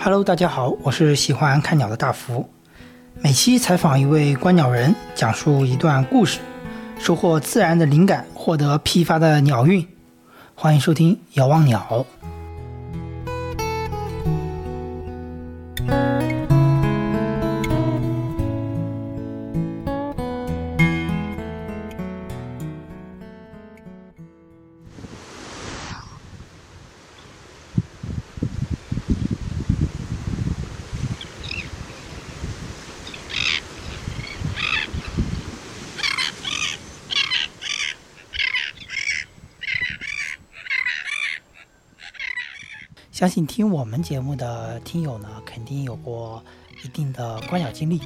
Hello，大家好，我是喜欢看鸟的大福。每期采访一位观鸟人，讲述一段故事，收获自然的灵感，获得批发的鸟运。欢迎收听《遥望鸟》。相信听我们节目的听友呢，肯定有过一定的观鸟经历。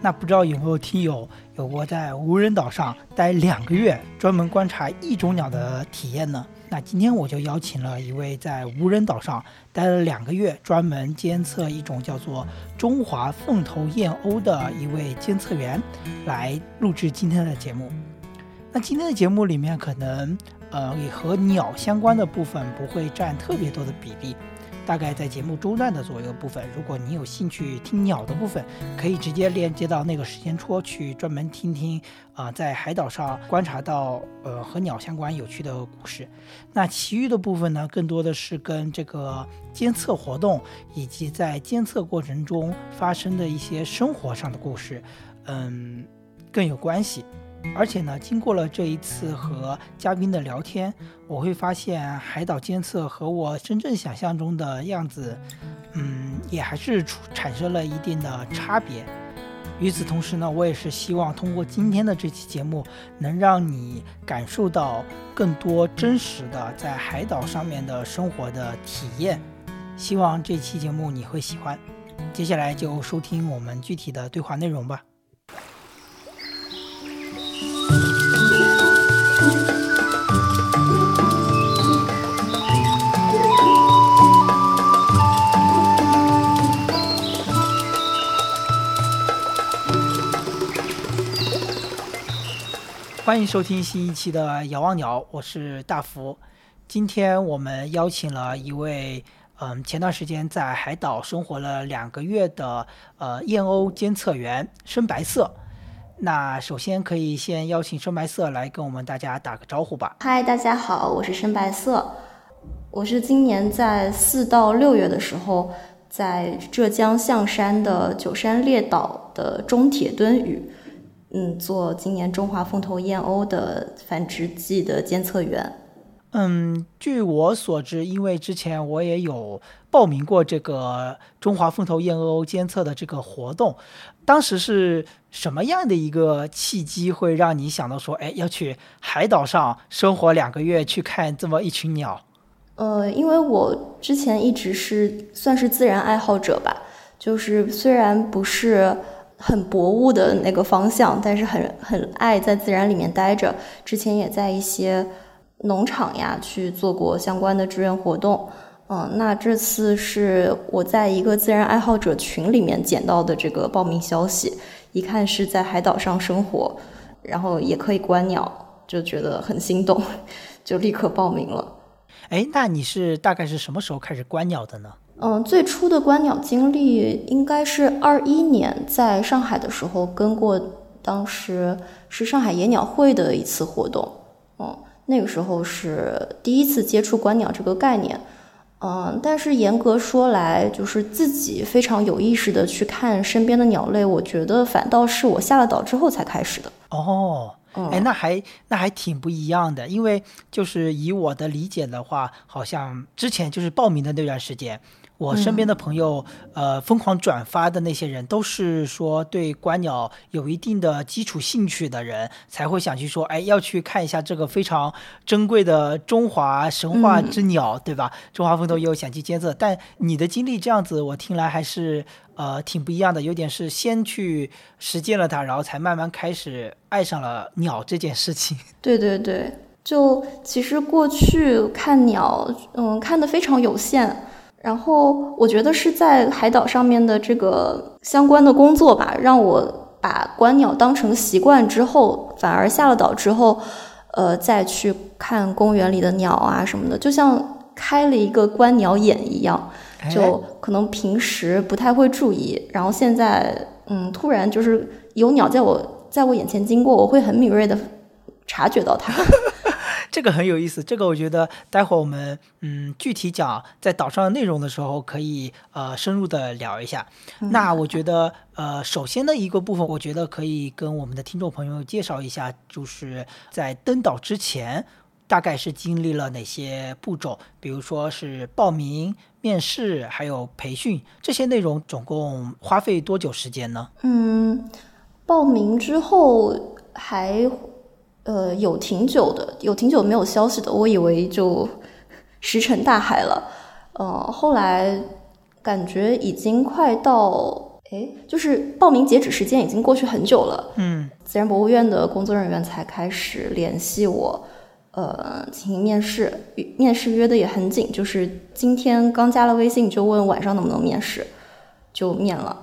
那不知道有没有听友有过在无人岛上待两个月，专门观察一种鸟的体验呢？那今天我就邀请了一位在无人岛上待了两个月，专门监测一种叫做中华凤头燕鸥的一位监测员，来录制今天的节目。那今天的节目里面可能。呃，也和鸟相关的部分不会占特别多的比例，大概在节目中段的左右部分。如果你有兴趣听鸟的部分，可以直接链接到那个时间戳去专门听听啊，在海岛上观察到呃和鸟相关有趣的故事。那其余的部分呢，更多的是跟这个监测活动以及在监测过程中发生的一些生活上的故事，嗯，更有关系。而且呢，经过了这一次和嘉宾的聊天，我会发现海岛监测和我真正想象中的样子，嗯，也还是出产生了一定的差别。与此同时呢，我也是希望通过今天的这期节目，能让你感受到更多真实的在海岛上面的生活的体验。希望这期节目你会喜欢。接下来就收听我们具体的对话内容吧。欢迎收听新一期的《遥望鸟》，我是大福。今天我们邀请了一位，嗯，前段时间在海岛生活了两个月的呃燕鸥监测员深白色。那首先可以先邀请深白色来跟我们大家打个招呼吧。嗨，大家好，我是深白色。我是今年在四到六月的时候，在浙江象山的九山列岛的中铁墩屿。嗯，做今年中华凤头燕鸥的繁殖季的监测员。嗯，据我所知，因为之前我也有报名过这个中华凤头燕鸥监测的这个活动，当时是什么样的一个契机会让你想到说，哎，要去海岛上生活两个月去看这么一群鸟？呃，因为我之前一直是算是自然爱好者吧，就是虽然不是。很博物的那个方向，但是很很爱在自然里面待着。之前也在一些农场呀去做过相关的志愿活动。嗯，那这次是我在一个自然爱好者群里面捡到的这个报名消息，一看是在海岛上生活，然后也可以观鸟，就觉得很心动，就立刻报名了。哎，那你是大概是什么时候开始观鸟的呢？嗯，最初的观鸟经历应该是二一年在上海的时候跟过，当时是上海野鸟会的一次活动。嗯，那个时候是第一次接触观鸟这个概念。嗯，但是严格说来，就是自己非常有意识的去看身边的鸟类，我觉得反倒是我下了岛之后才开始的。哦，哎，那还那还挺不一样的，因为就是以我的理解的话，好像之前就是报名的那段时间。我身边的朋友，呃，疯狂转发的那些人，都是说对观鸟有一定的基础兴趣的人，才会想去说，哎，要去看一下这个非常珍贵的中华神话之鸟，对吧？中华风头也有想去监测，但你的经历这样子，我听来还是呃挺不一样的，有点是先去实践了它，然后才慢慢开始爱上了鸟这件事情。对对对，就其实过去看鸟，嗯，看的非常有限。然后我觉得是在海岛上面的这个相关的工作吧，让我把观鸟当成习惯之后，反而下了岛之后，呃，再去看公园里的鸟啊什么的，就像开了一个观鸟眼一样，就可能平时不太会注意，然后现在嗯，突然就是有鸟在我在我眼前经过，我会很敏锐的察觉到它。这个很有意思，这个我觉得待会儿我们嗯具体讲在岛上的内容的时候，可以呃深入的聊一下。那我觉得呃首先的一个部分，我觉得可以跟我们的听众朋友介绍一下，就是在登岛之前大概是经历了哪些步骤，比如说是报名、面试，还有培训这些内容，总共花费多久时间呢？嗯，报名之后还。呃，有挺久的，有挺久没有消息的，我以为就石沉大海了。呃，后来感觉已经快到，哎，就是报名截止时间已经过去很久了。嗯，自然博物院的工作人员才开始联系我，呃，进行面试。面试约的也很紧，就是今天刚加了微信，就问晚上能不能面试，就面了。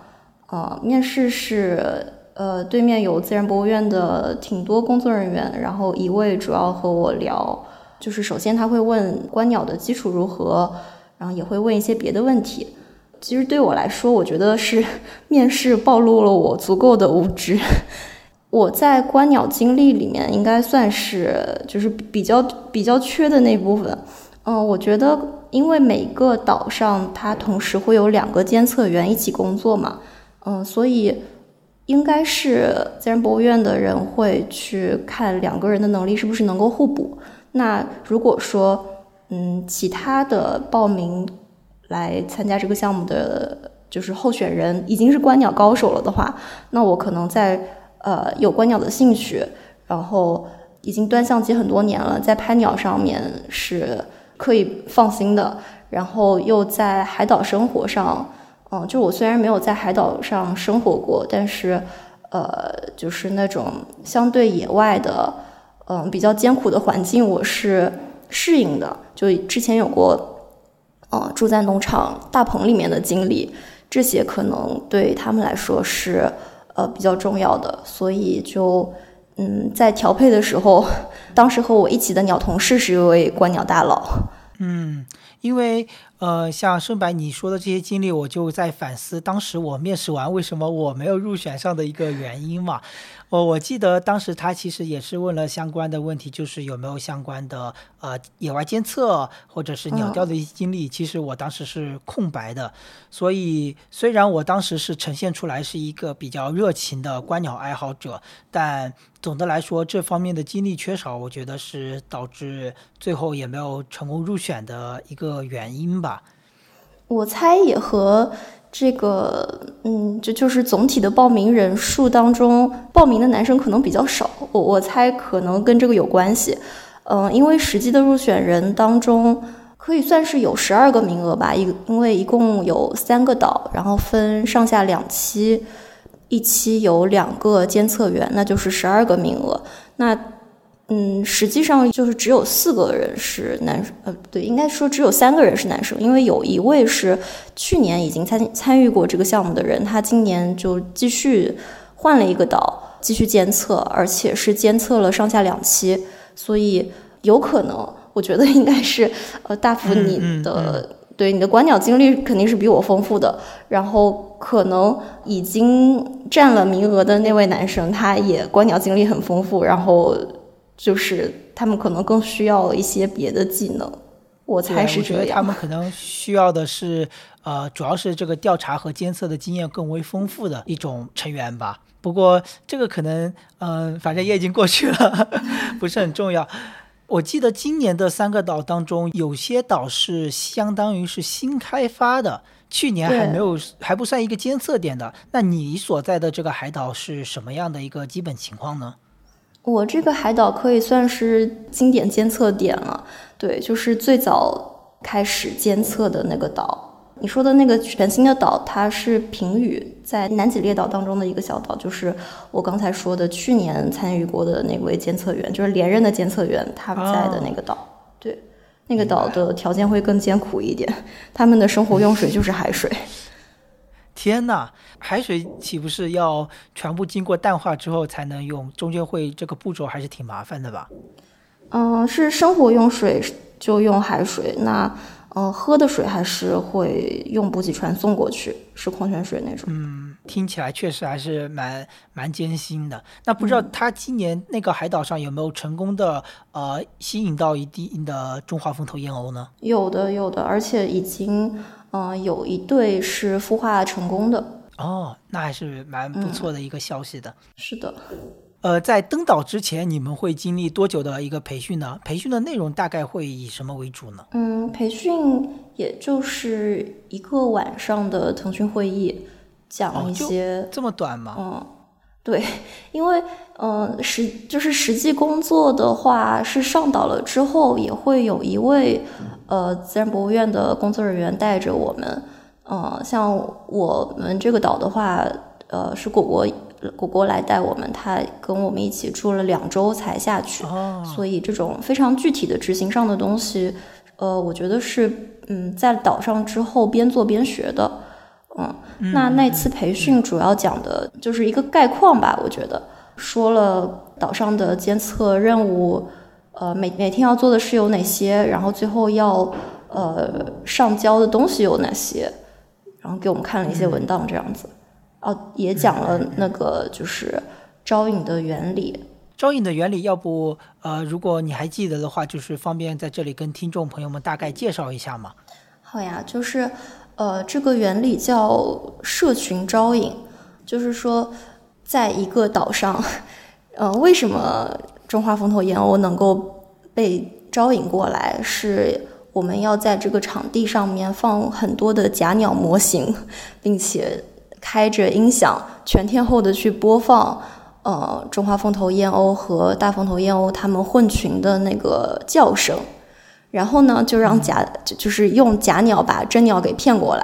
呃，面试是。呃，对面有自然博物院的挺多工作人员，然后一位主要和我聊，就是首先他会问观鸟的基础如何，然后也会问一些别的问题。其实对我来说，我觉得是 面试暴露了我足够的无知。我在观鸟经历里面应该算是就是比较比较缺的那部分。嗯，我觉得因为每个岛上它同时会有两个监测员一起工作嘛，嗯，所以。应该是自然博物院的人会去看两个人的能力是不是能够互补。那如果说，嗯，其他的报名来参加这个项目的就是候选人已经是观鸟高手了的话，那我可能在呃有观鸟的兴趣，然后已经端相机很多年了，在拍鸟上面是可以放心的，然后又在海岛生活上。嗯，就我虽然没有在海岛上生活过，但是，呃，就是那种相对野外的，嗯，比较艰苦的环境，我是适应的。就之前有过，嗯，住在农场大棚里面的经历，这些可能对他们来说是呃比较重要的。所以就，嗯，在调配的时候，当时和我一起的鸟同事是一位观鸟大佬。嗯，因为。呃，像顺白你说的这些经历，我就在反思当时我面试完为什么我没有入选上的一个原因嘛。我我记得当时他其实也是问了相关的问题，就是有没有相关的呃野外监测或者是鸟调的一些经历。其实我当时是空白的，所以虽然我当时是呈现出来是一个比较热情的观鸟爱好者，但总的来说这方面的经历缺少，我觉得是导致最后也没有成功入选的一个原因吧。我猜也和。这个，嗯，这就是总体的报名人数当中，报名的男生可能比较少。我我猜可能跟这个有关系，嗯，因为实际的入选人当中，可以算是有十二个名额吧。一因为一共有三个岛，然后分上下两期，一期有两个监测员，那就是十二个名额。那嗯，实际上就是只有四个人是男生，呃，对，应该说只有三个人是男生，因为有一位是去年已经参参与过这个项目的人，他今年就继续换了一个岛继续监测，而且是监测了上下两期，所以有可能，我觉得应该是，呃，大福你的对你的观鸟经历肯定是比我丰富的，然后可能已经占了名额的那位男生，他也观鸟经历很丰富，然后。就是他们可能更需要一些别的技能，我猜是这样。我觉得他们可能需要的是，呃，主要是这个调查和监测的经验更为丰富的一种成员吧。不过这个可能，嗯，反正也已经过去了，不是很重要。我记得今年的三个岛当中，有些岛是相当于是新开发的，去年还没有，还不算一个监测点的。那你所在的这个海岛是什么样的一个基本情况呢？我这个海岛可以算是经典监测点了，对，就是最早开始监测的那个岛。你说的那个全新的岛，它是平屿，在南几列岛当中的一个小岛，就是我刚才说的去年参与过的那位监测员，就是连任的监测员他们在的那个岛。对，那个岛的条件会更艰苦一点，他们的生活用水就是海水。天呐，海水岂不是要全部经过淡化之后才能用？中间会这个步骤还是挺麻烦的吧？嗯，是生活用水就用海水。那嗯，喝的水还是会用补给船送过去，是矿泉水那种。嗯，听起来确实还是蛮蛮艰辛的。那不知道他今年那个海岛上有没有成功的呃吸引到一定的中华风头燕鸥呢？有的，有的，而且已经嗯有一对是孵化成功的。哦，那还是蛮不错的一个消息的。是的。呃，在登岛之前，你们会经历多久的一个培训呢？培训的内容大概会以什么为主呢？嗯，培训也就是一个晚上的腾讯会议，讲一些这么短吗？嗯，对，因为嗯实就是实际工作的话，是上岛了之后也会有一位呃自然博物院的工作人员带着我们。嗯，像我们这个岛的话，呃，是果果。果果来带我们，他跟我们一起住了两周才下去，所以这种非常具体的执行上的东西，呃，我觉得是嗯，在岛上之后边做边学的，嗯，那那次培训主要讲的就是一个概况吧，我觉得。说了岛上的监测任务，呃，每每天要做的事有哪些，然后最后要呃上交的东西有哪些，然后给我们看了一些文档，这样子。哦，也讲了那个就是招引的原理。招引的原理，要不呃，如果你还记得的话，就是方便在这里跟听众朋友们大概介绍一下嘛？好呀，就是呃，这个原理叫社群招引，就是说，在一个岛上，呃，为什么中华风头燕鸥能够被招引过来？是我们要在这个场地上面放很多的假鸟模型，并且。开着音响，全天候的去播放，呃，中华凤头燕鸥和大凤头燕鸥它们混群的那个叫声，然后呢，就让假就就是用假鸟把真鸟给骗过来，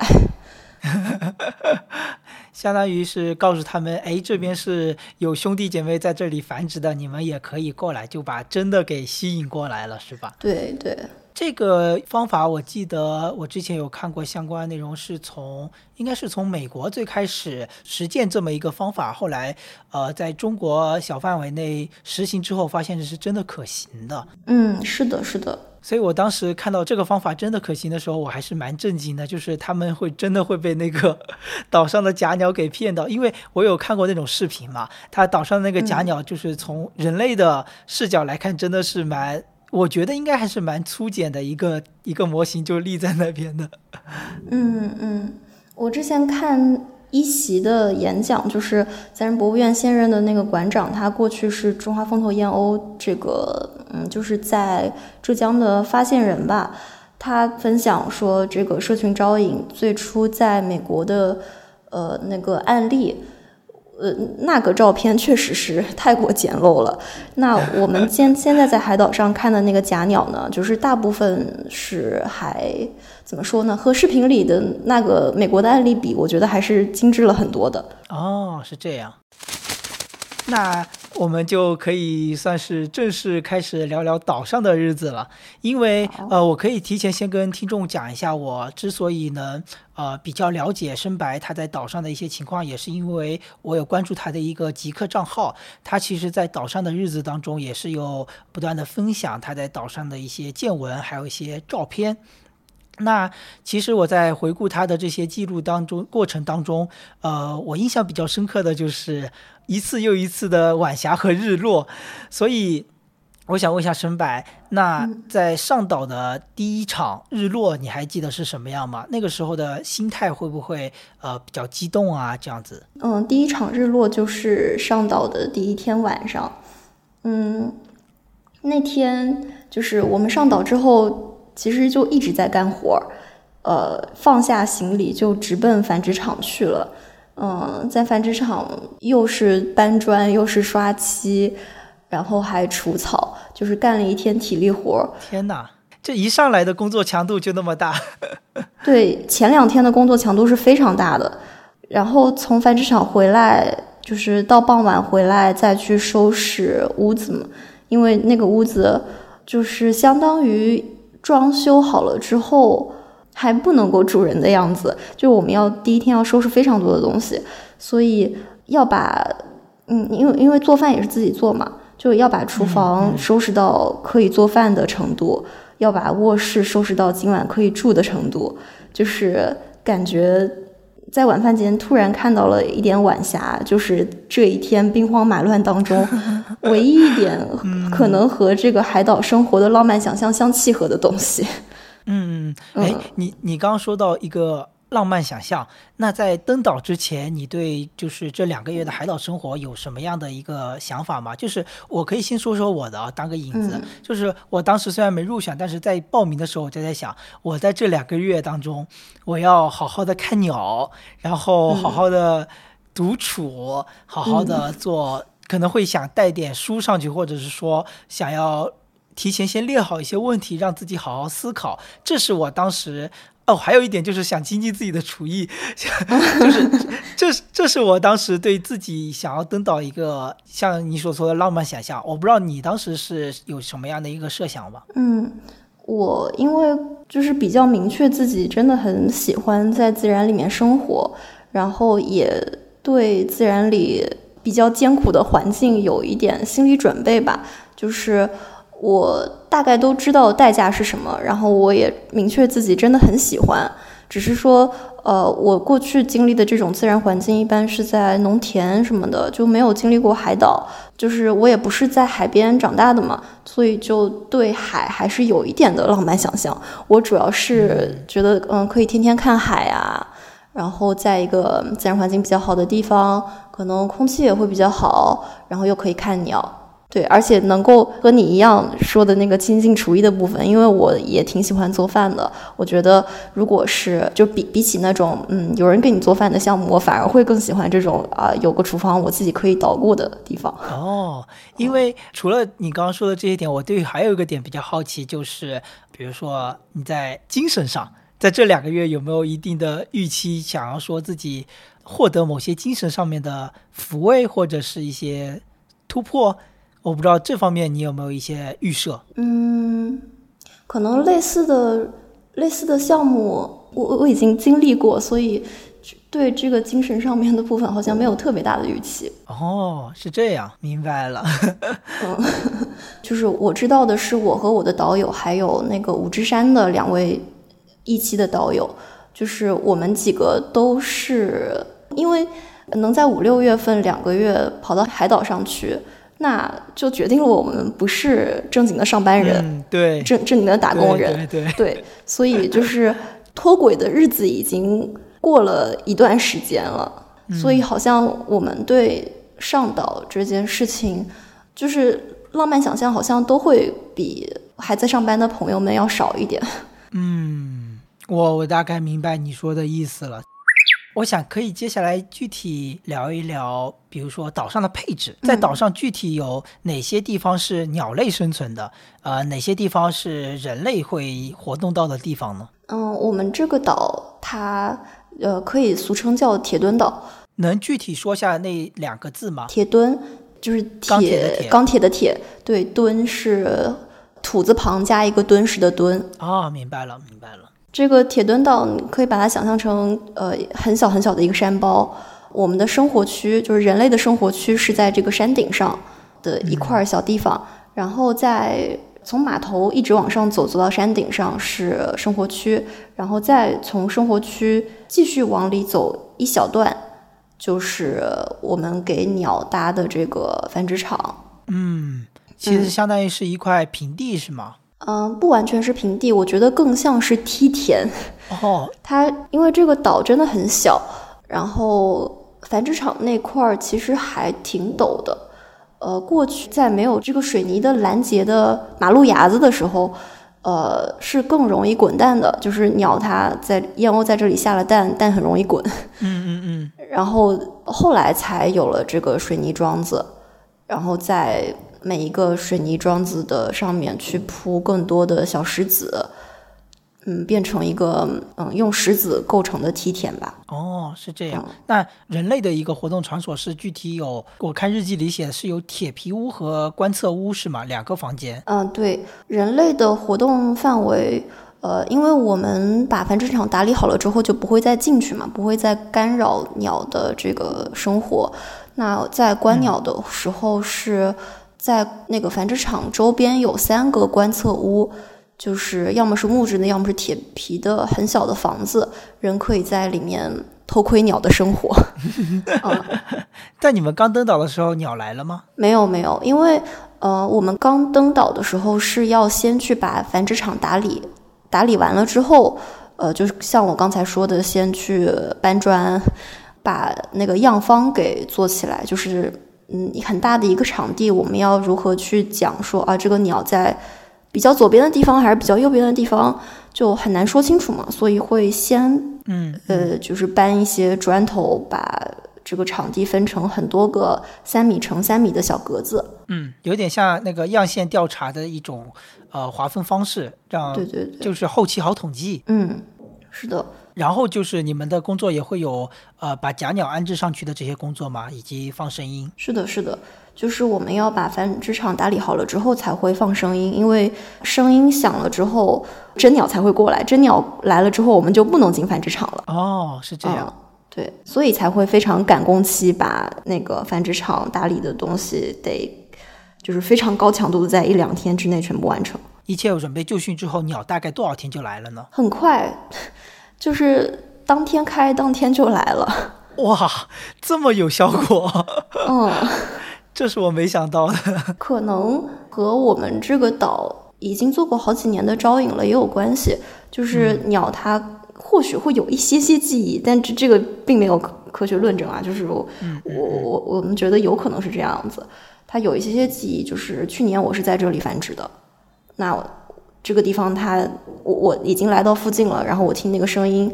相当于是告诉他们，哎，这边是有兄弟姐妹在这里繁殖的，你们也可以过来，就把真的给吸引过来了，是吧？对对。这个方法我记得我之前有看过相关内容，是从应该是从美国最开始实践这么一个方法，后来呃在中国小范围内实行之后，发现这是真的可行的。嗯，是的，是的。所以我当时看到这个方法真的可行的时候，我还是蛮震惊的，就是他们会真的会被那个 岛上的假鸟给骗到，因为我有看过那种视频嘛，他岛上那个假鸟就是从人类的视角来看，真的是蛮。我觉得应该还是蛮粗简的一个一个模型就立在那边的。嗯嗯，我之前看一席的演讲，就是自然博物院现任的那个馆长，他过去是中华风头燕鸥这个嗯，就是在浙江的发现人吧。他分享说，这个社群招引最初在美国的呃那个案例。呃，那个照片确实是 太过简陋了。那我们 现现在在海岛上看的那个假鸟呢，就是大部分是还怎么说呢？和视频里的那个美国的案例比，我觉得还是精致了很多的。哦，是这样。那我们就可以算是正式开始聊聊岛上的日子了，因为呃，我可以提前先跟听众讲一下，我之所以能呃比较了解深白他在岛上的一些情况，也是因为我有关注他的一个极客账号，他其实在岛上的日子当中也是有不断的分享他在岛上的一些见闻，还有一些照片。那其实我在回顾他的这些记录当中过程当中，呃，我印象比较深刻的就是一次又一次的晚霞和日落。所以我想问一下申白，那在上岛的第一场日落，你还记得是什么样吗？那个时候的心态会不会呃比较激动啊？这样子？嗯，第一场日落就是上岛的第一天晚上。嗯，那天就是我们上岛之后。其实就一直在干活，呃，放下行李就直奔繁殖场去了。嗯，在繁殖场又是搬砖又是刷漆，然后还除草，就是干了一天体力活儿。天哪，这一上来的工作强度就那么大？对，前两天的工作强度是非常大的。然后从繁殖场回来，就是到傍晚回来再去收拾屋子嘛，因为那个屋子就是相当于。装修好了之后还不能够住人的样子，就我们要第一天要收拾非常多的东西，所以要把嗯，因为因为做饭也是自己做嘛，就要把厨房收拾到可以做饭的程度，要把卧室收拾到今晚可以住的程度，就是感觉在晚饭前突然看到了一点晚霞，就是这一天兵荒马乱当中 唯一一点可能和这个海岛生活的浪漫想象相契合的东西。嗯，哎，你你刚刚说到一个。浪漫想象。那在登岛之前，你对就是这两个月的海岛生活有什么样的一个想法吗？就是我可以先说说我的啊，当个引子。就是我当时虽然没入选，但是在报名的时候我就在想，我在这两个月当中，我要好好的看鸟，然后好好的独处，好好的做，可能会想带点书上去，或者是说想要提前先列好一些问题，让自己好好思考。这是我当时。哦，还有一点就是想精进自己的厨艺，就是 这这是我当时对自己想要登岛一个像你所说的浪漫想象。我不知道你当时是有什么样的一个设想吧？嗯，我因为就是比较明确自己真的很喜欢在自然里面生活，然后也对自然里比较艰苦的环境有一点心理准备吧，就是。我大概都知道代价是什么，然后我也明确自己真的很喜欢，只是说，呃，我过去经历的这种自然环境一般是在农田什么的，就没有经历过海岛，就是我也不是在海边长大的嘛，所以就对海还是有一点的浪漫想象。我主要是觉得，嗯，可以天天看海啊，然后在一个自然环境比较好的地方，可能空气也会比较好，然后又可以看鸟。对，而且能够和你一样说的那个精进厨艺的部分，因为我也挺喜欢做饭的。我觉得，如果是就比比起那种嗯有人给你做饭的项目，我反而会更喜欢这种啊有个厨房我自己可以捣鼓的地方。哦，因为除了你刚刚说的这些点，我对还有一个点比较好奇，就是比如说你在精神上，在这两个月有没有一定的预期，想要说自己获得某些精神上面的抚慰或者是一些突破？我不知道这方面你有没有一些预设？嗯，可能类似的类似的项目，我我已经经历过，所以对这个精神上面的部分好像没有特别大的预期。哦，是这样，明白了。嗯，就是我知道的是，我和我的导友还有那个五之山的两位一期的导友，就是我们几个都是因为能在五六月份两个月跑到海岛上去。那就决定了我们不是正经的上班人，对，正正经的打工人，对对对，所以就是脱轨的日子已经过了一段时间了，所以好像我们对上岛这件事情，就是浪漫想象，好像都会比还在上班的朋友们要少一点。嗯，我我大概明白你说的意思了。我想可以接下来具体聊一聊，比如说岛上的配置，在岛上具体有哪些地方是鸟类生存的，呃，哪些地方是人类会活动到的地方呢？嗯，我们这个岛它呃可以俗称叫铁墩岛，能具体说下那两个字吗？铁墩就是铁钢铁的铁，对，墩是土字旁加一个敦实的敦。啊，明白了，明白了。这个铁墩岛，你可以把它想象成，呃，很小很小的一个山包。我们的生活区，就是人类的生活区，是在这个山顶上的一块小地方。然后在从码头一直往上走，走到山顶上是生活区。然后再从生活区继续往里走一小段，就是我们给鸟搭的这个繁殖场。嗯，其实相当于是一块平地，是吗？不完全是平地，我觉得更像是梯田。哦，它因为这个岛真的很小，然后繁殖场那块儿其实还挺陡的。呃，过去在没有这个水泥的拦截的马路牙子的时候，呃，是更容易滚蛋的。就是鸟它在燕鸥在这里下了蛋，蛋很容易滚。嗯嗯嗯。然后后来才有了这个水泥桩子，然后在。每一个水泥桩子的上面去铺更多的小石子，嗯，变成一个嗯用石子构成的梯田吧。哦，是这样。那人类的一个活动场所是具体有，我看日记里写的是有铁皮屋和观测屋是吗？两个房间。嗯，对。人类的活动范围，呃，因为我们把繁殖场打理好了之后，就不会再进去嘛，不会再干扰鸟的这个生活。那在观鸟的时候是。在那个繁殖场周边有三个观测屋，就是要么是木质的，要么是铁皮的，很小的房子，人可以在里面偷窥鸟的生活。嗯，在你们刚登岛的时候，鸟来了吗？没有没有，因为呃，我们刚登岛的时候是要先去把繁殖场打理，打理完了之后，呃，就是像我刚才说的，先去搬砖，把那个样方给做起来，就是嗯很大的一个场地，我们要如何去讲说啊，这个鸟在。比较左边的地方还是比较右边的地方，就很难说清楚嘛，所以会先，嗯，呃，就是搬一些砖头，把这个场地分成很多个三米乘三米的小格子，嗯，有点像那个样线调查的一种呃划分方式，这样对对对，就是后期好统计，嗯，是的。然后就是你们的工作也会有呃把假鸟安置上去的这些工作吗？以及放声音？是的，是的。就是我们要把繁殖场打理好了之后才会放声音，因为声音响了之后，真鸟才会过来。真鸟来了之后，我们就不能进繁殖场了。哦，是这样。对，所以才会非常赶工期，把那个繁殖场打理的东西得，就是非常高强度的，在一两天之内全部完成。一切准备就绪之后，鸟大概多少天就来了呢？很快，就是当天开，当天就来了。哇，这么有效果。嗯。这是我没想到的，可能和我们这个岛已经做过好几年的招引了也有关系。就是鸟它或许会有一些些记忆，但这这个并没有科学论证啊。就是我我我我们觉得有可能是这样子，它有一些些记忆。就是去年我是在这里繁殖的，那这个地方它我我已经来到附近了，然后我听那个声音，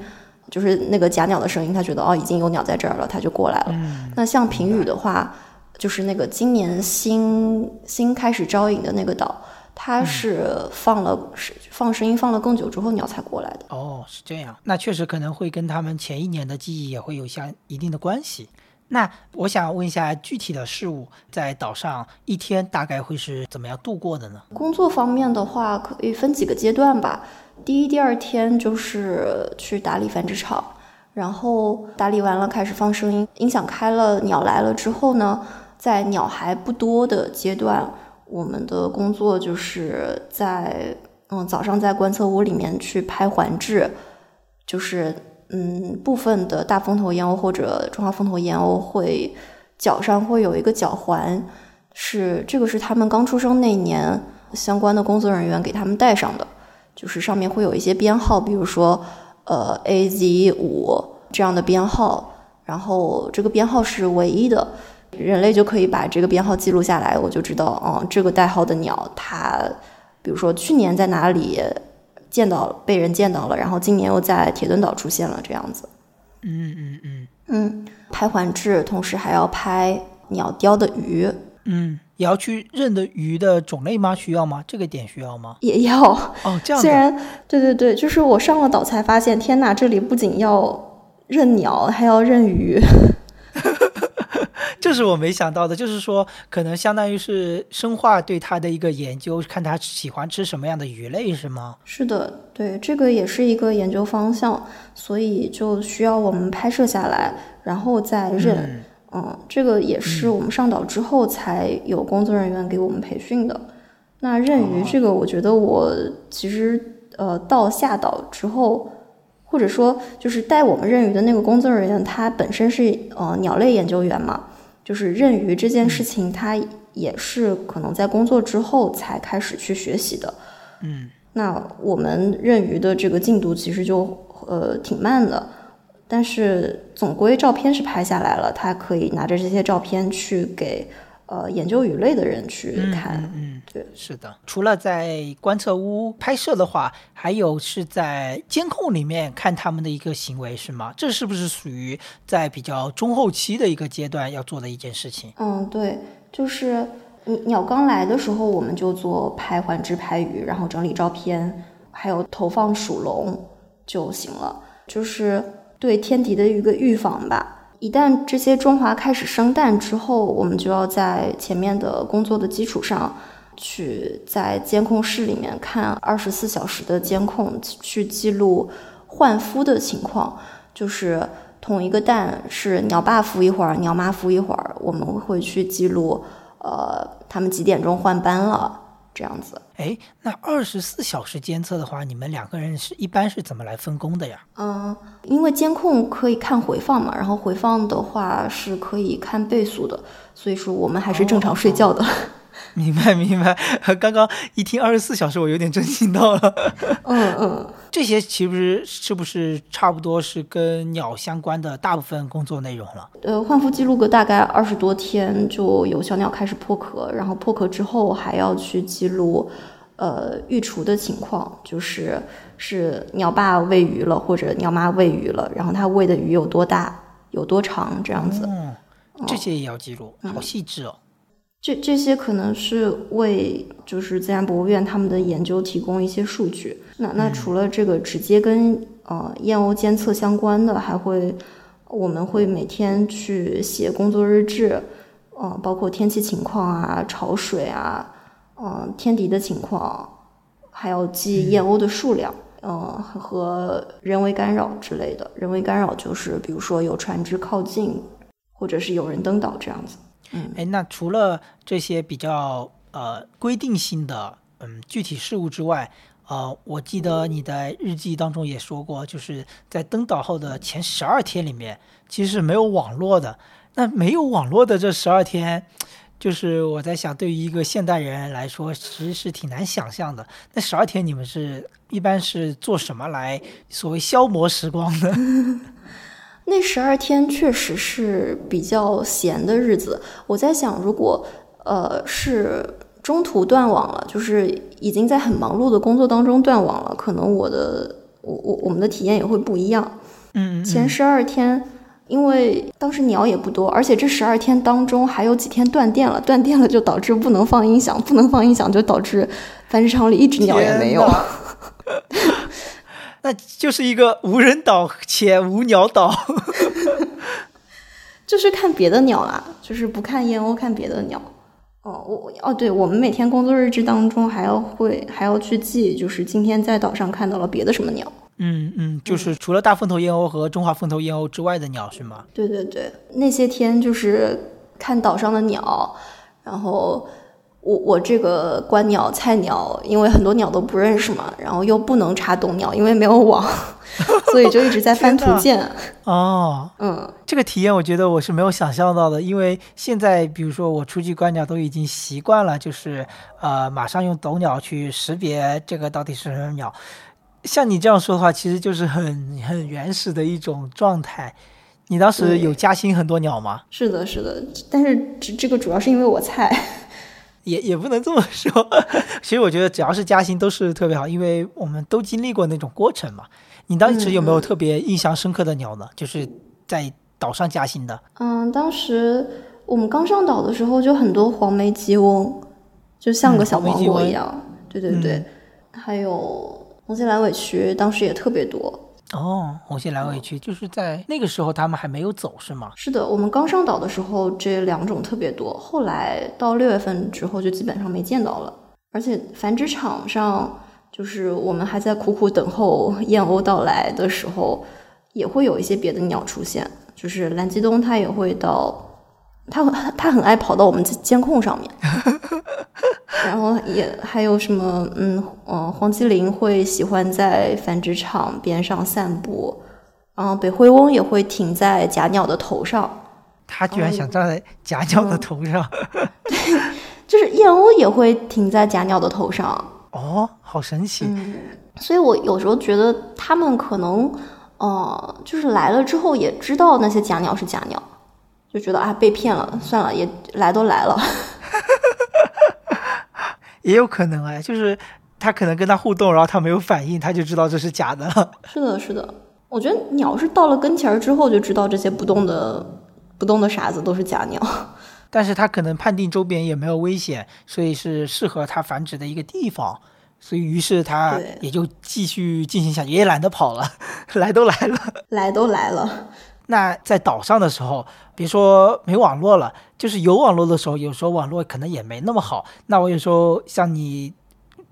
就是那个假鸟的声音，它觉得哦已经有鸟在这儿了，它就过来了。那像平语的话。就是那个今年新新开始招引的那个岛，它是放了是放声音放了更久之后鸟才过来的。哦，是这样，那确实可能会跟他们前一年的记忆也会有相一定的关系。那我想问一下，具体的事物在岛上一天大概会是怎么样度过的呢？工作方面的话，可以分几个阶段吧。第一、第二天就是去打理繁殖场，然后打理完了开始放声音，音响开了，鸟来了之后呢？在鸟还不多的阶段，我们的工作就是在嗯早上在观测屋里面去拍环志，就是嗯部分的大风头燕鸥或者中华风头燕鸥会脚上会有一个脚环，是这个是他们刚出生那年相关的工作人员给他们戴上的，就是上面会有一些编号，比如说呃 A Z 五这样的编号，然后这个编号是唯一的。人类就可以把这个编号记录下来，我就知道，哦，这个代号的鸟，它，比如说去年在哪里见到被人见到了，然后今年又在铁墩岛出现了，这样子。嗯嗯嗯嗯，拍环志，同时还要拍鸟叼的鱼。嗯，也要去认的鱼的种类吗？需要吗？这个点需要吗？也要。哦，这样。虽然，对对对，就是我上了岛才发现，天哪，这里不仅要认鸟，还要认鱼。这是我没想到的，就是说，可能相当于是生化对它的一个研究，看它喜欢吃什么样的鱼类，是吗？是的，对，这个也是一个研究方向，所以就需要我们拍摄下来，然后再认。嗯，这个也是我们上岛之后才有工作人员给我们培训的。那认鱼这个，我觉得我其实呃到下岛之后，或者说就是带我们认鱼的那个工作人员，他本身是呃鸟类研究员嘛。就是认鱼这件事情，他也是可能在工作之后才开始去学习的。嗯，那我们认鱼的这个进度其实就呃挺慢的，但是总归照片是拍下来了，他可以拿着这些照片去给。呃，研究鱼类的人去看，嗯，对，是的。除了在观测屋拍摄的话，还有是在监控里面看他们的一个行为，是吗？这是不是属于在比较中后期的一个阶段要做的一件事情？嗯，对，就是鸟刚来的时候，我们就做拍环质、拍鱼，然后整理照片，还有投放鼠笼就行了，就是对天敌的一个预防吧。一旦这些中华开始生蛋之后，我们就要在前面的工作的基础上，去在监控室里面看二十四小时的监控，去记录换孵的情况。就是同一个蛋是鸟爸孵一会儿，鸟妈孵一会儿，我们会去记录，呃，他们几点钟换班了，这样子。哎，那二十四小时监测的话，你们两个人是一般是怎么来分工的呀？嗯，因为监控可以看回放嘛，然后回放的话是可以看倍速的，所以说我们还是正常睡觉的。明白明白，刚刚一听二十四小时，我有点震惊到了。嗯嗯，这些其实是不是差不多是跟鸟相关的大部分工作内容了？呃，换肤记录个大概二十多天，就有小鸟开始破壳，然后破壳之后还要去记录，呃，育雏的情况，就是是鸟爸喂鱼了，或者鸟妈喂鱼了，然后它喂的鱼有多大、有多长这样子。嗯，这些也要记录，好细致哦。这这些可能是为就是自然博物院他们的研究提供一些数据。那那除了这个直接跟呃燕鸥监测相关的，还会我们会每天去写工作日志，呃，包括天气情况啊、潮水啊、嗯天敌的情况，还要记燕鸥的数量，嗯和人为干扰之类的。人为干扰就是比如说有船只靠近，或者是有人登岛这样子。嗯，哎，那除了这些比较呃规定性的嗯具体事务之外，呃，我记得你的日记当中也说过，就是在登岛后的前十二天里面，其实是没有网络的。那没有网络的这十二天，就是我在想，对于一个现代人来说，其实是挺难想象的。那十二天你们是一般是做什么来所谓消磨时光的？那十二天确实是比较闲的日子。我在想，如果呃是中途断网了，就是已经在很忙碌的工作当中断网了，可能我的我我我们的体验也会不一样。嗯，前十二天，因为当时鸟也不多，而且这十二天当中还有几天断电了，断电了就导致不能放音响，不能放音响就导致繁殖场里一只鸟也没有。那就是一个无人岛且无鸟岛，就是看别的鸟啦，就是不看燕鸥，看别的鸟。哦，我哦，对，我们每天工作日志当中还要会还要去记，就是今天在岛上看到了别的什么鸟。嗯嗯，就是除了大凤头燕鸥和中华凤头燕鸥之外的鸟是吗？对对对，那些天就是看岛上的鸟，然后。我我这个观鸟菜鸟，因为很多鸟都不认识嘛，然后又不能查懂鸟，因为没有网，所以就一直在翻图鉴。哦，嗯，这个体验我觉得我是没有想象到的，因为现在比如说我出去观鸟都已经习惯了，就是呃马上用抖鸟去识别这个到底是什么鸟。像你这样说的话，其实就是很很原始的一种状态。你当时有加薪很多鸟吗？是的，是的，但是这这个主要是因为我菜。也也不能这么说，其实我觉得只要是加薪都是特别好，因为我们都经历过那种过程嘛。你当时有没有特别印象深刻的鸟呢？就是在岛上加薪的。嗯，当时我们刚上岛的时候就很多黄眉鸡翁，就像个小王国一样。对对对，还有红心蓝尾鸲，当时也特别多。哦，红心蓝尾鸲就是在那个时候他们还没有走是吗？是的，我们刚上岛的时候这两种特别多，后来到六月份之后就基本上没见到了。而且繁殖场上，就是我们还在苦苦等候 燕鸥到来的时候，也会有一些别的鸟出现，就是蓝鸡东它也会到。他他很爱跑到我们监控上面，然后也还有什么嗯嗯黄麒麟会喜欢在繁殖场边上散步，然后北灰翁也会停在假鸟的头上。他居然想站在假鸟的头上？对，就是燕鸥也会停在假鸟的头上。哦，好神奇。嗯，所以我有时候觉得他们可能，呃，就是来了之后也知道那些假鸟是假鸟。就觉得啊被骗了，算了，也来都来了，也有可能哎，就是他可能跟他互动，然后他没有反应，他就知道这是假的了。是的，是的，我觉得鸟是到了跟前儿之后就知道这些不动的不动的傻子都是假鸟，但是他可能判定周边也没有危险，所以是适合它繁殖的一个地方，所以于是它也就继续进行下去，也懒得跑了，来都来了，来都来了。那在岛上的时候，别说没网络了，就是有网络的时候，有时候网络可能也没那么好。那我有时候像你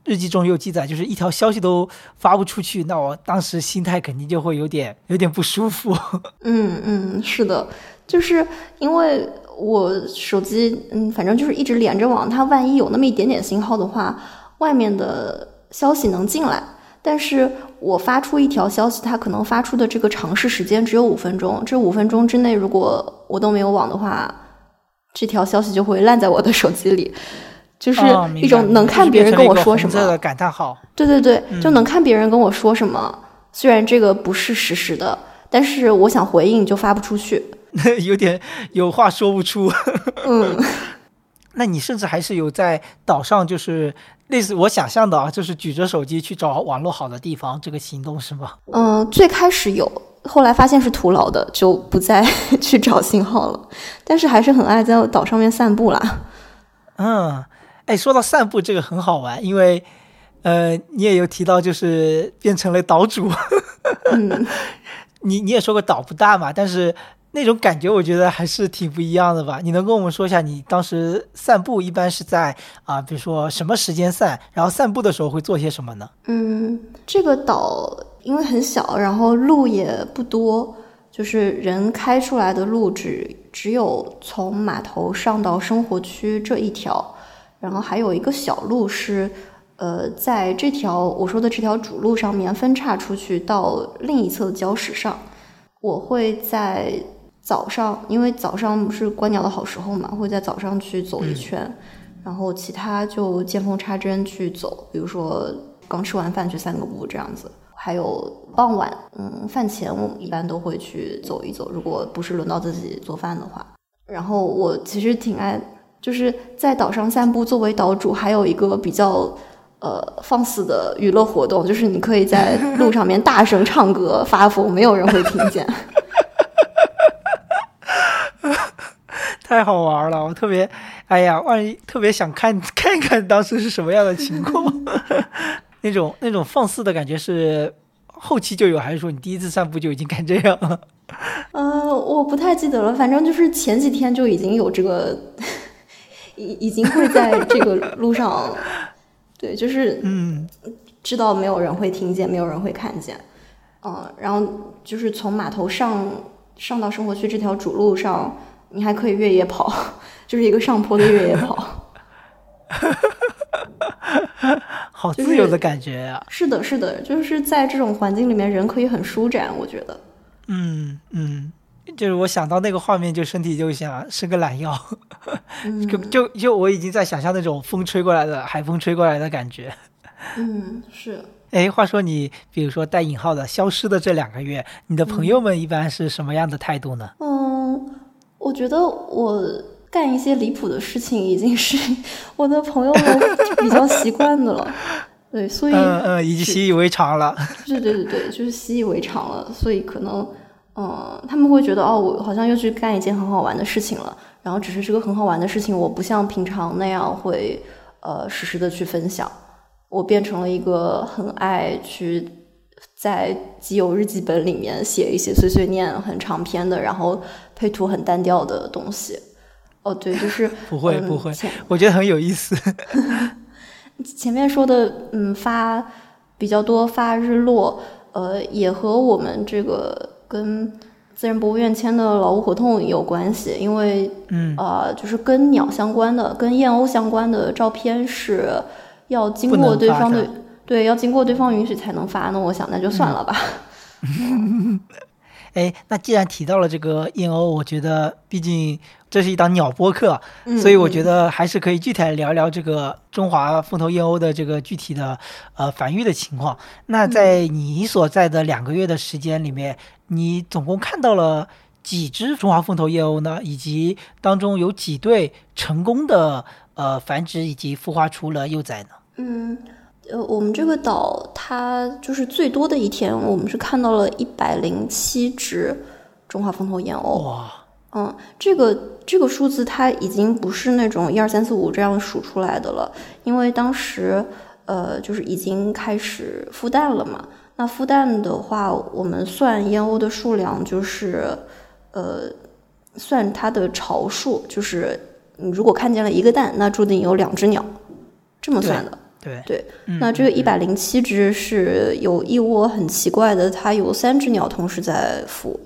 日记中有记载，就是一条消息都发不出去，那我当时心态肯定就会有点有点不舒服。嗯嗯，是的，就是因为我手机嗯，反正就是一直连着网，它万一有那么一点点信号的话，外面的消息能进来。但是我发出一条消息，它可能发出的这个尝试时间只有五分钟。这五分钟之内，如果我都没有网的话，这条消息就会烂在我的手机里，就是一种能看别人跟我说什么感叹号。对对对，就能看别人跟我说什么。虽然这个不是实时的，但是我想回应就发不出去，有点有话说不出。嗯，那你甚至还是有在岛上，就是。类似我想象的啊，就是举着手机去找网络好的地方，这个行动是吗？嗯，最开始有，后来发现是徒劳的，就不再 去找信号了。但是还是很爱在岛上面散步啦。嗯，哎，说到散步，这个很好玩，因为呃，你也有提到，就是变成了岛主。嗯，你你也说过岛不大嘛，但是。那种感觉我觉得还是挺不一样的吧？你能跟我们说一下，你当时散步一般是在啊，比如说什么时间散，然后散步的时候会做些什么呢？嗯，这个岛因为很小，然后路也不多，就是人开出来的路只只有从码头上到生活区这一条，然后还有一个小路是，呃，在这条我说的这条主路上面分叉出去到另一侧礁石上，我会在。早上，因为早上是观鸟的好时候嘛，会在早上去走一圈，然后其他就见缝插针去走，比如说刚吃完饭去散个步这样子，还有傍晚，嗯，饭前我们一般都会去走一走，如果不是轮到自己做饭的话。然后我其实挺爱，就是在岛上散步，作为岛主还有一个比较呃放肆的娱乐活动，就是你可以在路上面大声唱歌发疯，没有人会听见。太好玩了，我特别，哎呀，万一特别想看 看看当时是什么样的情况，那种那种放肆的感觉是后期就有，还是说你第一次散步就已经敢这样了？呃，我不太记得了，反正就是前几天就已经有这个，已已经会在这个路上，对，就是嗯，知道没有人会听见，没有人会看见，嗯，然后就是从码头上上到生活区这条主路上。你还可以越野跑，就是一个上坡的越野跑，好自由的感觉呀！是的，是的，就是在这种环境里面，人可以很舒展，我觉得。嗯嗯，就是我想到那个画面，就身体就想伸个懒腰，就就就我已经在想象那种风吹过来的海风吹过来的感觉。嗯，是。哎，话说你，比如说带引号的消失的这两个月，你的朋友们一般是什么样的态度呢？嗯。我觉得我干一些离谱的事情已经是 我的朋友们比较习惯的了，对，所以嗯嗯，已经习以为常了。对对对对，就是习以为常了，所以可能嗯，他们会觉得哦，我好像又去干一件很好玩的事情了。然后只是这个很好玩的事情，我不像平常那样会呃实时的去分享，我变成了一个很爱去。在基友日记本里面写一些碎碎念、很长篇的，然后配图很单调的东西。哦，对，就是 不会不会，我觉得很有意思。前面说的，嗯，发比较多发日落，呃，也和我们这个跟自然博物院签的劳务合同有关系，因为嗯呃，就是跟鸟相关的、跟燕鸥相关的照片是要经过对方的。对，要经过对方允许才能发。那我想，那就算了吧。哎，那既然提到了这个燕鸥，我觉得毕竟这是一档鸟播客，所以我觉得还是可以具体来聊聊这个中华凤头燕鸥的这个具体的呃繁育的情况。那在你所在的两个月的时间里面，你总共看到了几只中华凤头燕鸥呢？以及当中有几对成功的呃繁殖以及孵化出了幼崽呢？嗯。呃，我们这个岛它就是最多的一天，我们是看到了一百零七只中华凤头燕鸥。哇，嗯，这个这个数字它已经不是那种一二三四五这样数出来的了，因为当时呃就是已经开始孵蛋了嘛。那孵蛋的话，我们算燕鸥的数量就是呃算它的巢数，就是你如果看见了一个蛋，那注定有两只鸟，这么算的。对对，那这个一百零七只是有一窝很奇怪的，它有三只鸟同时在孵，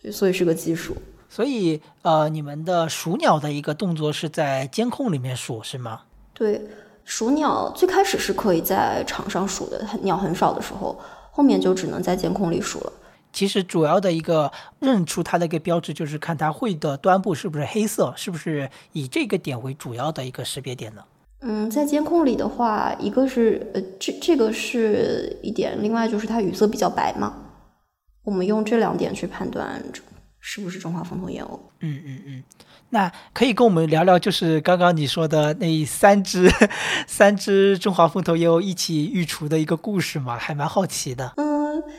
对，所以是个奇数。所以呃，你们的数鸟的一个动作是在监控里面数是吗？对，数鸟最开始是可以在场上数的，鸟很少的时候，后面就只能在监控里数了。其实主要的一个认出它的一个标志就是看它喙的端部是不是黑色，是不是以这个点为主要的一个识别点呢？嗯，在监控里的话，一个是呃，这这个是一点，另外就是它语色比较白嘛，我们用这两点去判断是不是中华风头燕鸥。嗯嗯嗯，那可以跟我们聊聊，就是刚刚你说的那三只三只中华风头燕鸥一起育雏的一个故事吗？还蛮好奇的。嗯。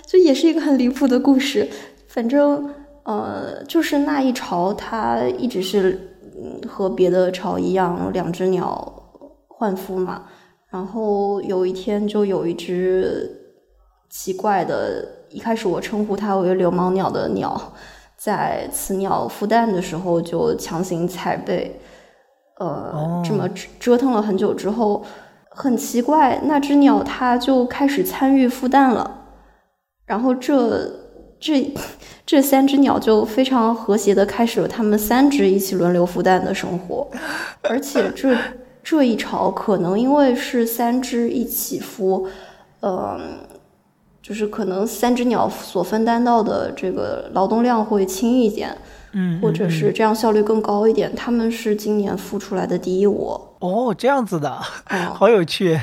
这也是一个很离谱的故事，反正呃，就是那一巢它一直是嗯和别的巢一样，两只鸟换肤嘛。然后有一天就有一只奇怪的，一开始我称呼它为流氓鸟的鸟，在雌鸟孵蛋的时候就强行踩背，呃，这么折腾了很久之后，很奇怪，那只鸟它就开始参与孵蛋了。然后这这这三只鸟就非常和谐的开始了它们三只一起轮流孵蛋的生活，而且这这一巢可能因为是三只一起孵，嗯，就是可能三只鸟所分担到的这个劳动量会轻一点，嗯，或者是这样效率更高一点。他们是今年孵出来的第一窝。哦，这样子的，好有趣。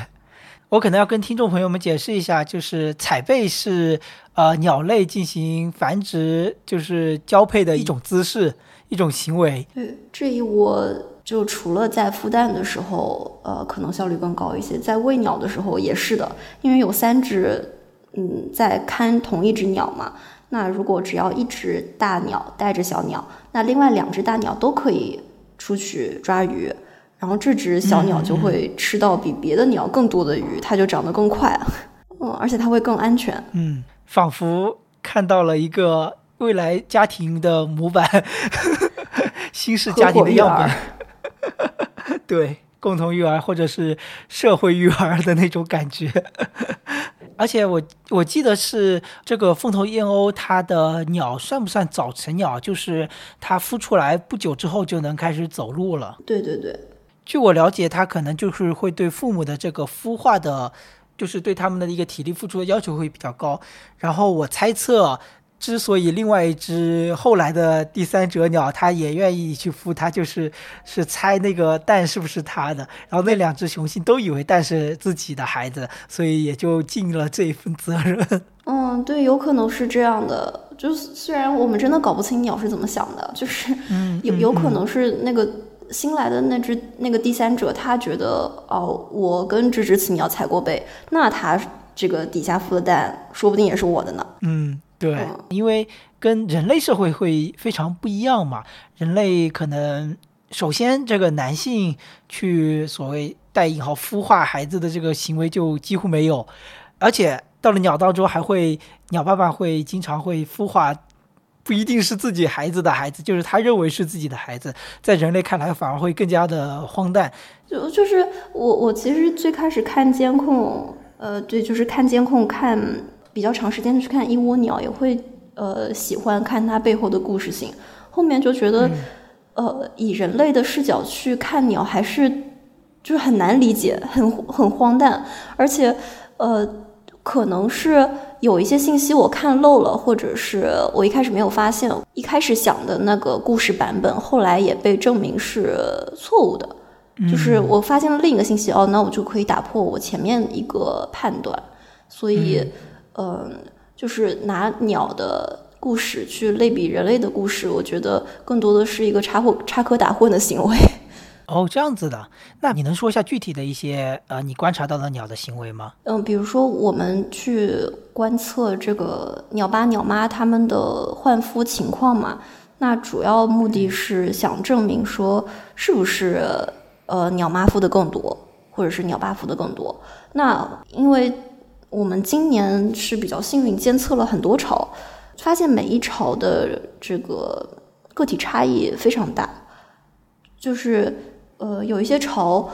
我可能要跟听众朋友们解释一下，就是采背是呃鸟类进行繁殖，就是交配的一种姿势，一种行为。对，这一窝就除了在孵蛋的时候，呃，可能效率更高一些，在喂鸟的时候也是的，因为有三只，嗯，在看同一只鸟嘛。那如果只要一只大鸟带着小鸟，那另外两只大鸟都可以出去抓鱼。然后这只小鸟就会吃到比别的鸟更多的鱼，它就长得更快，嗯，而且它会更安全，嗯，仿佛看到了一个未来家庭的模板，新式家庭的样本，对，共同育儿或者是社会育儿的那种感觉。而且我我记得是这个凤头燕鸥，它的鸟算不算早成鸟？就是它孵出来不久之后就能开始走路了。对对对。据我了解，它可能就是会对父母的这个孵化的，就是对他们的一个体力付出的要求会比较高。然后我猜测，之所以另外一只后来的第三者鸟它也愿意去孵，它就是是猜那个蛋是不是它的。然后那两只雄性都以为蛋是自己的孩子，所以也就尽了这一份责任。嗯，对，有可能是这样的。就是虽然我们真的搞不清鸟是怎么想的，就是有有可能是那个。新来的那只那个第三者，他觉得哦，我跟这只雌鸟踩过背，那它这个底下孵的蛋，说不定也是我的呢。嗯，对，因为跟人类社会会非常不一样嘛。人类可能首先这个男性去所谓带引号孵化孩子的这个行为就几乎没有，而且到了鸟当中，还会鸟爸爸会经常会孵化。不一定是自己孩子的孩子，就是他认为是自己的孩子，在人类看来反而会更加的荒诞。就就是我我其实最开始看监控，呃，对，就是看监控看比较长时间的去看一窝鸟，也会呃喜欢看它背后的故事性。后面就觉得，呃，以人类的视角去看鸟，还是就是很难理解，很很荒诞，而且呃，可能是。有一些信息我看漏了，或者是我一开始没有发现，一开始想的那个故事版本，后来也被证明是错误的。就是我发现了另一个信息，哦，那我就可以打破我前面一个判断。所以，嗯，就是拿鸟的故事去类比人类的故事，我觉得更多的是一个插混、插科打诨的行为。哦，这样子的，那你能说一下具体的一些呃，你观察到的鸟的行为吗？嗯，比如说我们去观测这个鸟爸鸟妈它们的换肤情况嘛，那主要目的是想证明说是不是呃鸟妈孵的更多，或者是鸟爸孵的更多。那因为我们今年是比较幸运，监测了很多巢，发现每一巢的这个个体差异非常大，就是。呃，有一些巢，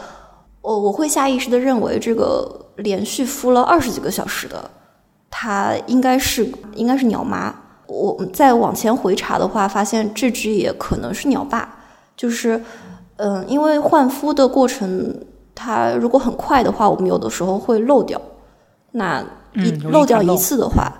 我我会下意识的认为这个连续孵了二十几个小时的，它应该是应该是鸟妈。我再往前回查的话，发现这只也可能是鸟爸，就是嗯，因为换肤的过程，它如果很快的话，我们有的时候会漏掉。那一漏掉一次的话，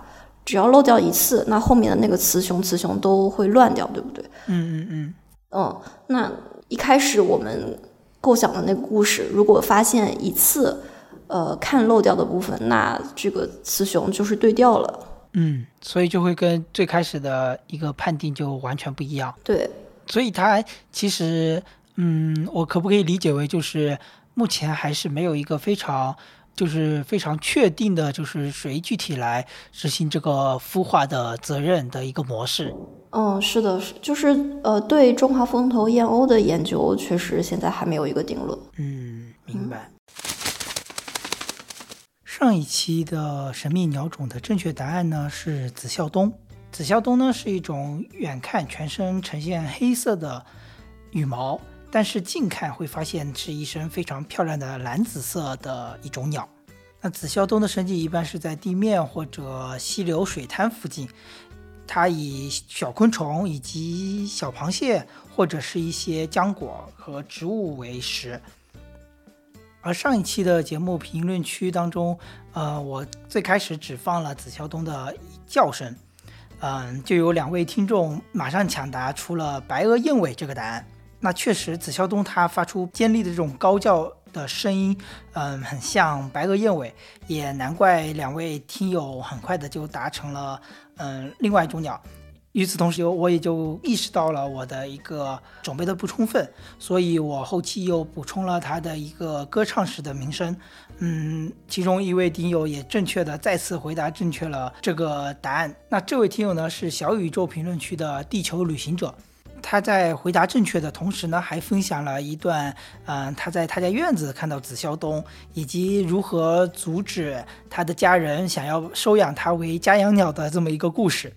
只要漏掉一次，那后面的那个雌雄雌雄都会乱掉，对不对？嗯嗯嗯。嗯，那一开始我们构想的那个故事，如果发现一次，呃，看漏掉的部分，那这个雌雄就是对调了。嗯，所以就会跟最开始的一个判定就完全不一样。对，所以它其实，嗯，我可不可以理解为就是目前还是没有一个非常。就是非常确定的，就是谁具体来执行这个孵化的责任的一个模式。嗯，是的，是就是呃，对中华风头燕鸥的研究，确实现在还没有一个定论。嗯，明白。上一期的神秘鸟种的正确答案呢是紫啸东。紫啸东呢是一种远看全身呈现黑色的羽毛。但是近看会发现是一身非常漂亮的蓝紫色的一种鸟。那紫啸东的生计一般是在地面或者溪流、水滩附近，它以小昆虫以及小螃蟹或者是一些浆果和植物为食。而上一期的节目评论区当中，呃，我最开始只放了紫啸东的叫声，嗯，就有两位听众马上抢答出了白额燕尾这个答案。那确实，紫啸东它发出尖利的这种高叫的声音，嗯，很像白额燕尾，也难怪两位听友很快的就达成了，嗯，另外一种鸟。与此同时，我也就意识到了我的一个准备的不充分，所以我后期又补充了它的一个歌唱时的鸣声。嗯，其中一位听友也正确的再次回答正确了这个答案。那这位听友呢，是小宇宙评论区的地球旅行者。他在回答正确的同时呢，还分享了一段，嗯，他在他家院子看到紫霄东，以及如何阻止他的家人想要收养他为家养鸟的这么一个故事，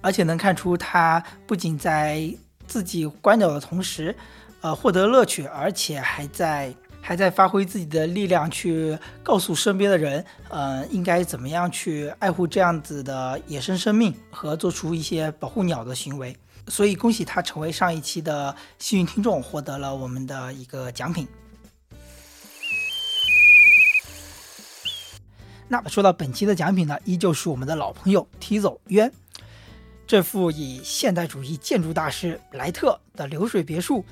而且能看出他不仅在自己观鸟的同时，呃，获得乐趣，而且还在还在发挥自己的力量去告诉身边的人，呃，应该怎么样去爱护这样子的野生生命和做出一些保护鸟的行为。所以恭喜他成为上一期的幸运听众，获得了我们的一个奖品。那么说到本期的奖品呢，依旧是我们的老朋友 T 走渊，这副以现代主义建筑大师莱特的流水别墅，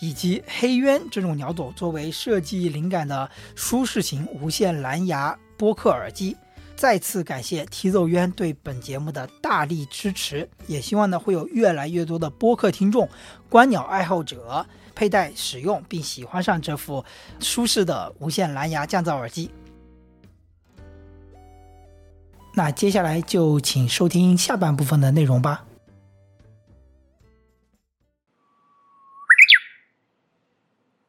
以及黑鸢这种鸟种作为设计灵感的舒适型无线蓝牙播客耳机。再次感谢提奏渊对本节目的大力支持，也希望呢会有越来越多的播客听众、观鸟爱好者佩戴使用并喜欢上这副舒适的无线蓝牙降噪耳机。那接下来就请收听下半部分的内容吧。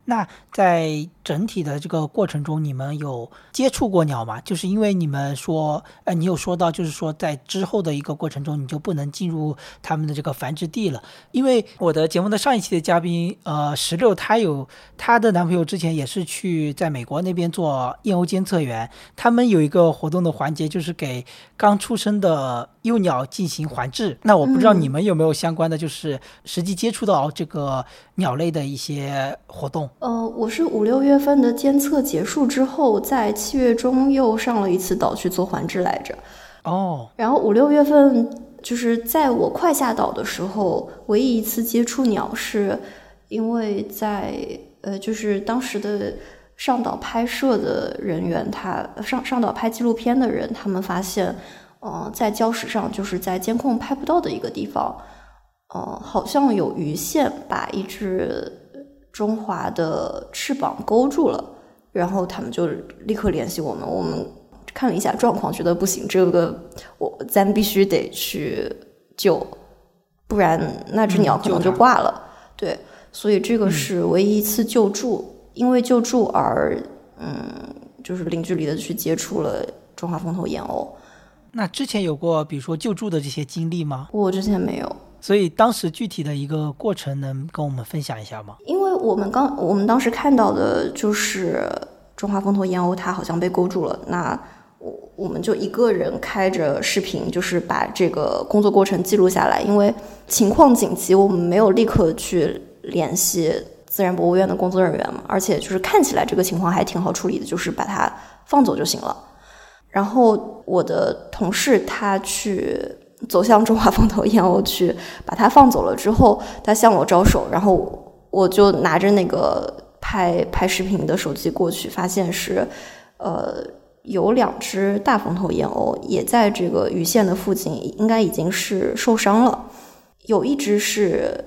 那在整体的这个过程中，你们有接触过鸟吗？就是因为你们说，呃，你有说到，就是说在之后的一个过程中，你就不能进入他们的这个繁殖地了。因为我的节目的上一期的嘉宾，呃，石榴，她有她的男朋友之前也是去在美国那边做燕鸥监测员，他们有一个活动的环节，就是给刚出生的幼鸟进行环制。那我不知道你们有没有相关的，就是实际接触到这个鸟类的一些活动。呃，我是五六月份的监测结束之后，在七月中又上了一次岛去做环治来着。哦，然后五六月份就是在我快下岛的时候，唯一一次接触鸟，是因为在呃，就是当时的上岛拍摄的人员，他上上岛拍纪录片的人，他们发现，呃，在礁石上，就是在监控拍不到的一个地方，呃，好像有鱼线把一只。中华的翅膀勾住了，然后他们就立刻联系我们。我们看了一下状况，觉得不行，这个我咱必须得去救，不然那只鸟可能就挂了。对，所以这个是唯一一次救助，因为救助而嗯，就是零距离的去接触了中华风头燕鸥。那之前有过，比如说救助的这些经历吗？我之前没有。所以当时具体的一个过程能跟我们分享一下吗？因为我们刚我们当时看到的就是中华风头燕鸥，它好像被勾住了。那我我们就一个人开着视频，就是把这个工作过程记录下来。因为情况紧急，我们没有立刻去联系自然博物院的工作人员嘛，而且就是看起来这个情况还挺好处理的，就是把它放走就行了。然后我的同事他去走向中华风头燕鸥去把它放走了之后，他向我招手，然后我就拿着那个拍拍视频的手机过去，发现是呃。有两只大风头燕鸥也在这个鱼线的附近，应该已经是受伤了。有一只是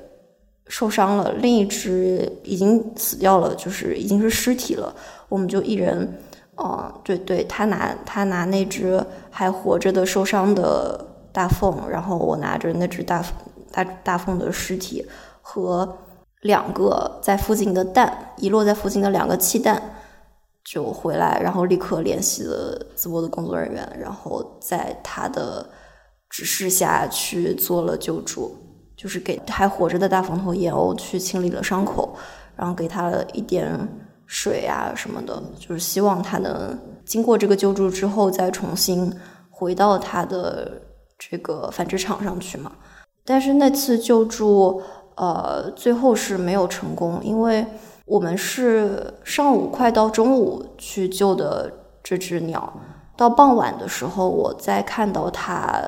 受伤了，另一只已经死掉了，就是已经是尸体了。我们就一人，哦，对对，他拿他拿那只还活着的受伤的大凤，然后我拿着那只大大大凤的尸体和两个在附近的蛋，遗落在附近的两个气蛋。就回来，然后立刻联系了淄博的工作人员，然后在他的指示下去做了救助，就是给还活着的大风头燕鸥去清理了伤口，然后给他了一点水啊什么的，就是希望他能经过这个救助之后再重新回到他的这个繁殖场上去嘛。但是那次救助，呃，最后是没有成功，因为。我们是上午快到中午去救的这只鸟，到傍晚的时候，我再看到它，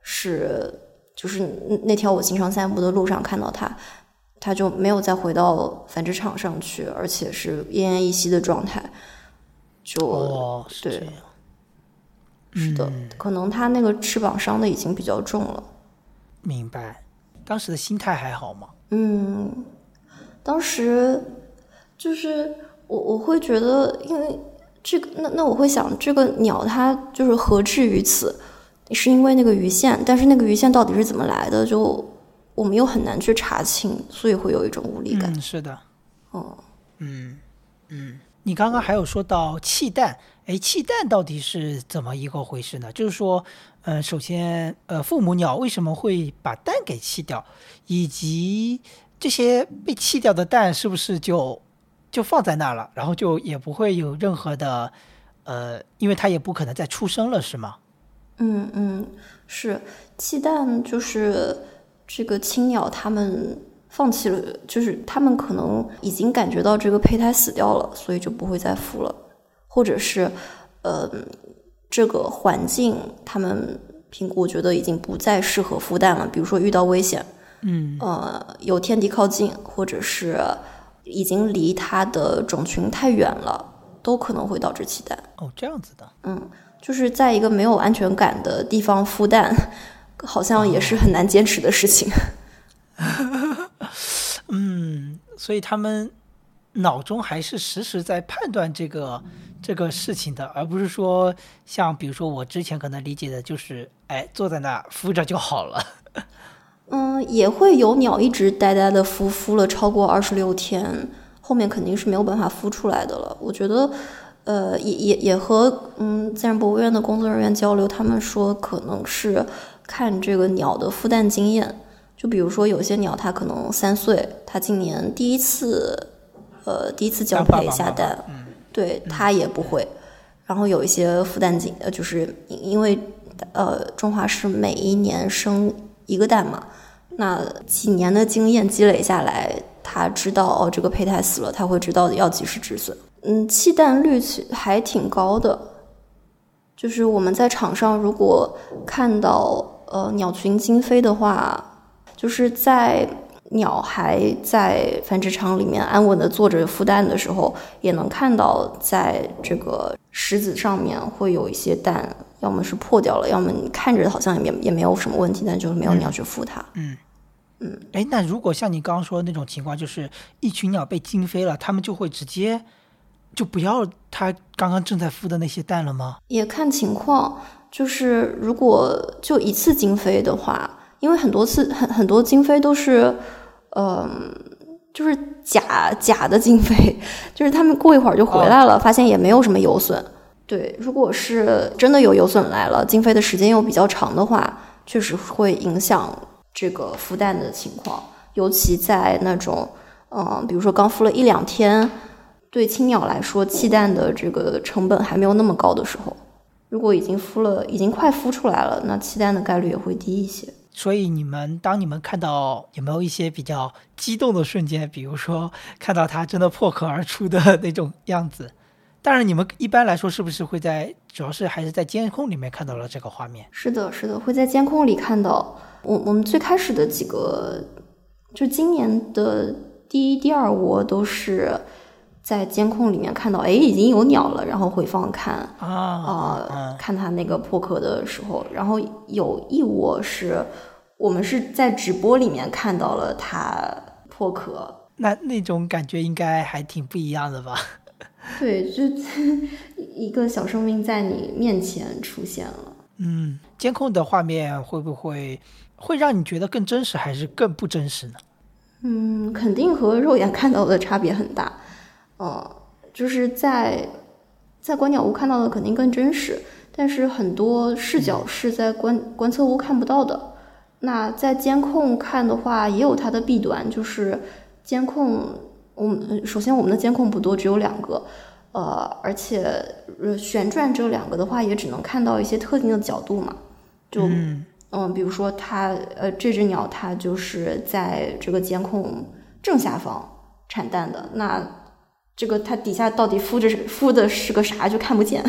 是就是那条我经常散步的路上看到它，它就没有再回到繁殖场上去，而且是奄奄一息的状态。就对，是的，可能它那个翅膀伤的已经比较重了。明白，当时的心态还好吗？嗯，当时。就是我我会觉得，因为这个，那那我会想，这个鸟它就是何至于此？是因为那个鱼线，但是那个鱼线到底是怎么来的？就我们又很难去查清，所以会有一种无力感。嗯，是的。哦，嗯嗯，你刚刚还有说到气蛋，哎，气蛋到底是怎么一个回事呢？就是说，呃，首先，呃，父母鸟为什么会把蛋给弃掉，以及这些被弃掉的蛋是不是就？就放在那儿了，然后就也不会有任何的，呃，因为它也不可能再出生了，是吗？嗯嗯，是气蛋，就是这个青鸟，它们放弃了，就是它们可能已经感觉到这个胚胎死掉了，所以就不会再孵了，或者是，呃，这个环境他们评估觉得已经不再适合孵蛋了，比如说遇到危险，嗯，呃，有天敌靠近，或者是。已经离它的种群太远了，都可能会导致弃蛋。哦，这样子的。嗯，就是在一个没有安全感的地方孵蛋，好像也是很难坚持的事情。嗯，所以他们脑中还是实时在判断这个这个事情的，而不是说像比如说我之前可能理解的就是，哎，坐在那孵着就好了。嗯，也会有鸟一直呆呆的孵，孵了超过二十六天，后面肯定是没有办法孵出来的了。我觉得，呃，也也也和嗯自然博物院的工作人员交流，他们说可能是看这个鸟的孵蛋经验。就比如说有些鸟，它可能三岁，它今年第一次，呃，第一次交配下蛋，对它也不会。然后有一些孵蛋经，呃，就是因为呃中华是每一年生。一个蛋嘛，那几年的经验积累下来，他知道哦，这个胚胎死了，他会知道要及时止损。嗯，弃蛋率还挺高的，就是我们在场上如果看到呃鸟群惊飞的话，就是在鸟还在繁殖场里面安稳的坐着孵蛋的时候，也能看到在这个石子上面会有一些蛋。要么是破掉了，要么你看着好像也也没有什么问题，但就是没有鸟去孵它。嗯嗯，哎，那如果像你刚刚说的那种情况，就是一群鸟被惊飞了，它们就会直接就不要它刚刚正在孵的那些蛋了吗？也看情况，就是如果就一次惊飞的话，因为很多次很很多惊飞都是，嗯，就是假假的经费，就是他们过一会儿就回来了，发现也没有什么油损。对，如果是真的有油损来了，经费的时间又比较长的话，确实会影响这个孵蛋的情况。尤其在那种，嗯，比如说刚孵了一两天，对青鸟来说，弃蛋的这个成本还没有那么高的时候。如果已经孵了，已经快孵出来了，那弃蛋的概率也会低一些。所以你们当你们看到有没有一些比较激动的瞬间，比如说看到他真的破壳而出的 那种样子？当然，你们一般来说是不是会在，主要是还是在监控里面看到了这个画面？是的，是的，会在监控里看到。我我们最开始的几个，就今年的第一、第二窝都是。在监控里面看到，哎，已经有鸟了，然后回放看啊，看它那个破壳的时候，然后有一窝是我们是在直播里面看到了它破壳，那那种感觉应该还挺不一样的吧？对，就 一个小生命在你面前出现了。嗯，监控的画面会不会会让你觉得更真实，还是更不真实呢？嗯，肯定和肉眼看到的差别很大。嗯，就是在在观鸟屋看到的肯定更真实，但是很多视角是在观观测屋看不到的。那在监控看的话，也有它的弊端，就是监控，我们首先我们的监控不多，只有两个，呃，而且呃旋转这两个的话，也只能看到一些特定的角度嘛。就嗯，比如说它，呃，这只鸟它就是在这个监控正下方产蛋的，那。这个它底下到底敷着敷的是个啥，就看不见。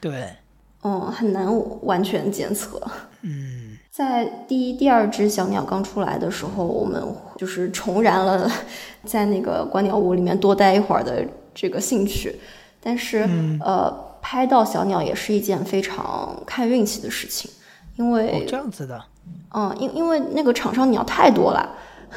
对，嗯，很难完全检测。嗯，在第一、第二只小鸟刚出来的时候，我们就是重燃了 在那个观鸟屋里面多待一会儿的这个兴趣。但是，呃，拍到小鸟也是一件非常看运气的事情，因为这样子的。嗯，因因为那个场上鸟太多了，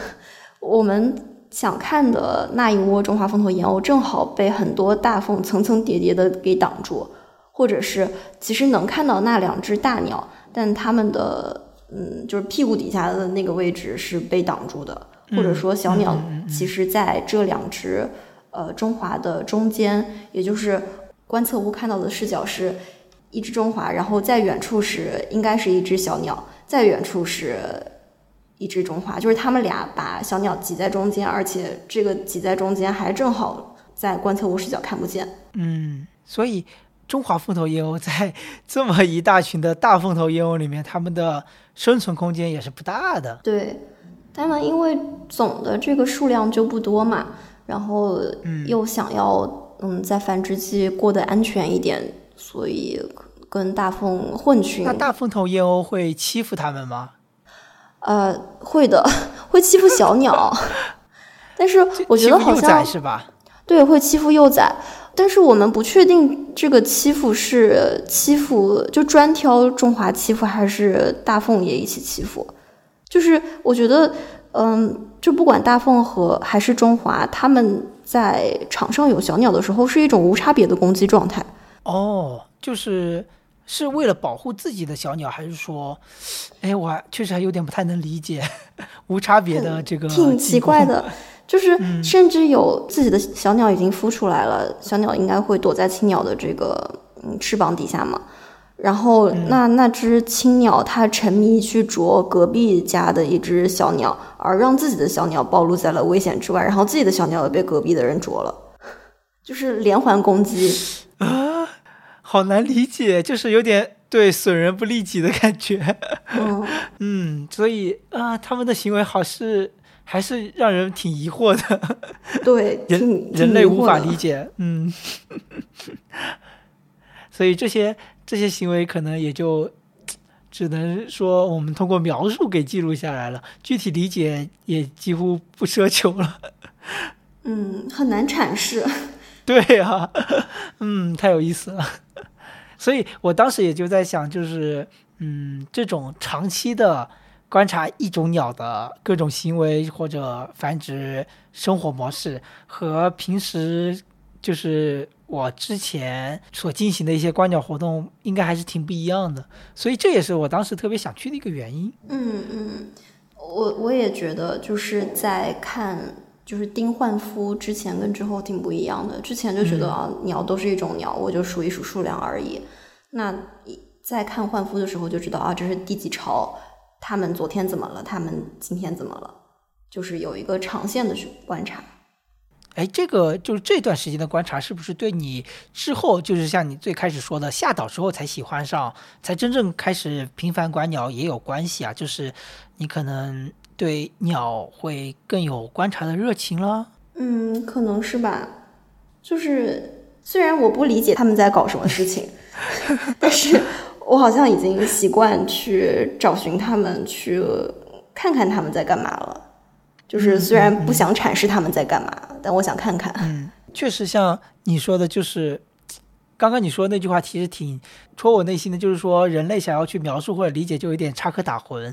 我们。想看的那一窝中华凤头燕鸥，正好被很多大凤层层叠叠的给挡住，或者是其实能看到那两只大鸟，但它们的嗯，就是屁股底下的那个位置是被挡住的，或者说小鸟其实在这两只呃中华的中间，也就是观测屋看到的视角是一只中华，然后在远处是应该是一只小鸟，在远处是。一只中华，就是他们俩把小鸟挤在中间，而且这个挤在中间还正好在观测屋视角看不见。嗯，所以中华凤头燕鸥在 这么一大群的大凤头燕鸥里面，它们的生存空间也是不大的。对，当然因为总的这个数量就不多嘛，然后又想要嗯在繁殖期过得安全一点，所以跟大凤混群。那大凤头燕鸥会欺负它们吗？呃，会的，会欺负小鸟，但是我觉得好像是吧？对，会欺负幼崽，但是我们不确定这个欺负是欺负就专挑中华欺负，还是大凤也一起欺负。就是我觉得，嗯，就不管大凤和还是中华，他们在场上有小鸟的时候，是一种无差别的攻击状态。哦，就是。是为了保护自己的小鸟，还是说，哎，我确实还有点不太能理解无差别的这个挺奇怪的，就是 甚至有自己的小鸟已经孵出来了，小鸟应该会躲在青鸟的这个嗯翅膀底下嘛，然后那那只青鸟它沉迷去啄隔壁家的一只小鸟，而让自己的小鸟暴露在了危险之外，然后自己的小鸟也被隔壁的人啄了，就是连环攻击。啊。好难理解，就是有点对损人不利己的感觉。嗯，所以啊，他们的行为好是还是让人挺疑惑的。对，人人类无法理解。嗯，所以这些这些行为可能也就只能说我们通过描述给记录下来了，具体理解也几乎不奢求了。嗯，很难阐释。对呀，嗯，太有意思了。所以我当时也就在想，就是，嗯，这种长期的观察一种鸟的各种行为或者繁殖生活模式，和平时就是我之前所进行的一些观鸟活动，应该还是挺不一样的。所以这也是我当时特别想去的一个原因。嗯嗯，我我也觉得就是在看。就是丁焕夫之前跟之后挺不一样的，之前就觉得啊鸟都是一种鸟，我就数一数数量而已。那在看换夫的时候就知道啊这是第几巢，他们昨天怎么了，他们今天怎么了，就是有一个长线的去观察。哎，这个就是这段时间的观察，是不是对你之后，就是像你最开始说的下岛之后才喜欢上，才真正开始频繁观鸟也有关系啊？就是你可能对鸟会更有观察的热情了。嗯，可能是吧。就是虽然我不理解他们在搞什么事情，但是我好像已经习惯去找寻他们，去看看他们在干嘛了。就是虽然不想阐释他们在干嘛，但我想看看。嗯，确实像你说的，就是刚刚你说那句话，其实挺戳我内心的。就是说，人类想要去描述或者理解，就有点插科打诨。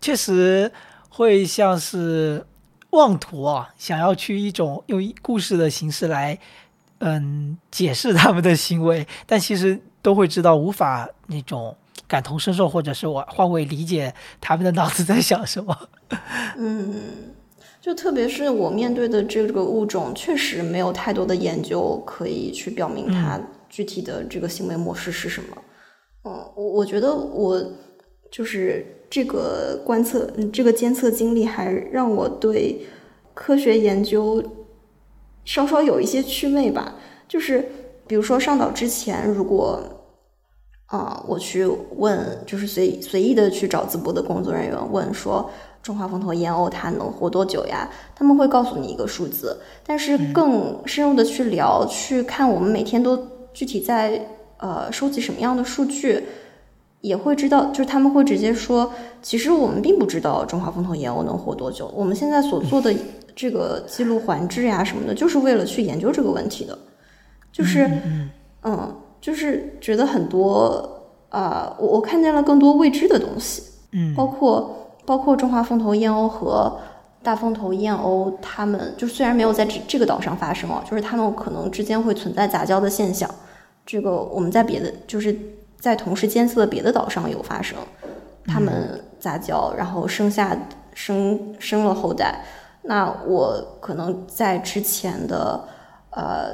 确实会像是妄图啊，想要去一种用故事的形式来，嗯，解释他们的行为，但其实都会知道无法那种感同身受，或者是我换位理解他们的脑子在想什么。嗯，就特别是我面对的这个物种，确实没有太多的研究可以去表明它具体的这个行为模式是什么。嗯，我我觉得我就是这个观测，嗯，这个监测经历还让我对科学研究稍稍有一些趣味吧。就是比如说上岛之前，如果啊我去问，就是随随意的去找淄博的工作人员问说。中华风头燕鸥它能活多久呀？他们会告诉你一个数字，但是更深入的去聊，去看我们每天都具体在呃收集什么样的数据，也会知道，就是他们会直接说，其实我们并不知道中华风头燕鸥能活多久。我们现在所做的这个记录环志呀什么的，就是为了去研究这个问题的，就是嗯，就是觉得很多啊，我我看见了更多未知的东西，嗯，包括。包括中华风头燕鸥和大风头燕鸥，它们就虽然没有在这这个岛上发生哦，就是它们可能之间会存在杂交的现象。这个我们在别的就是在同时监测的别的岛上有发生，它们杂交，然后生下生生了后代。那我可能在之前的呃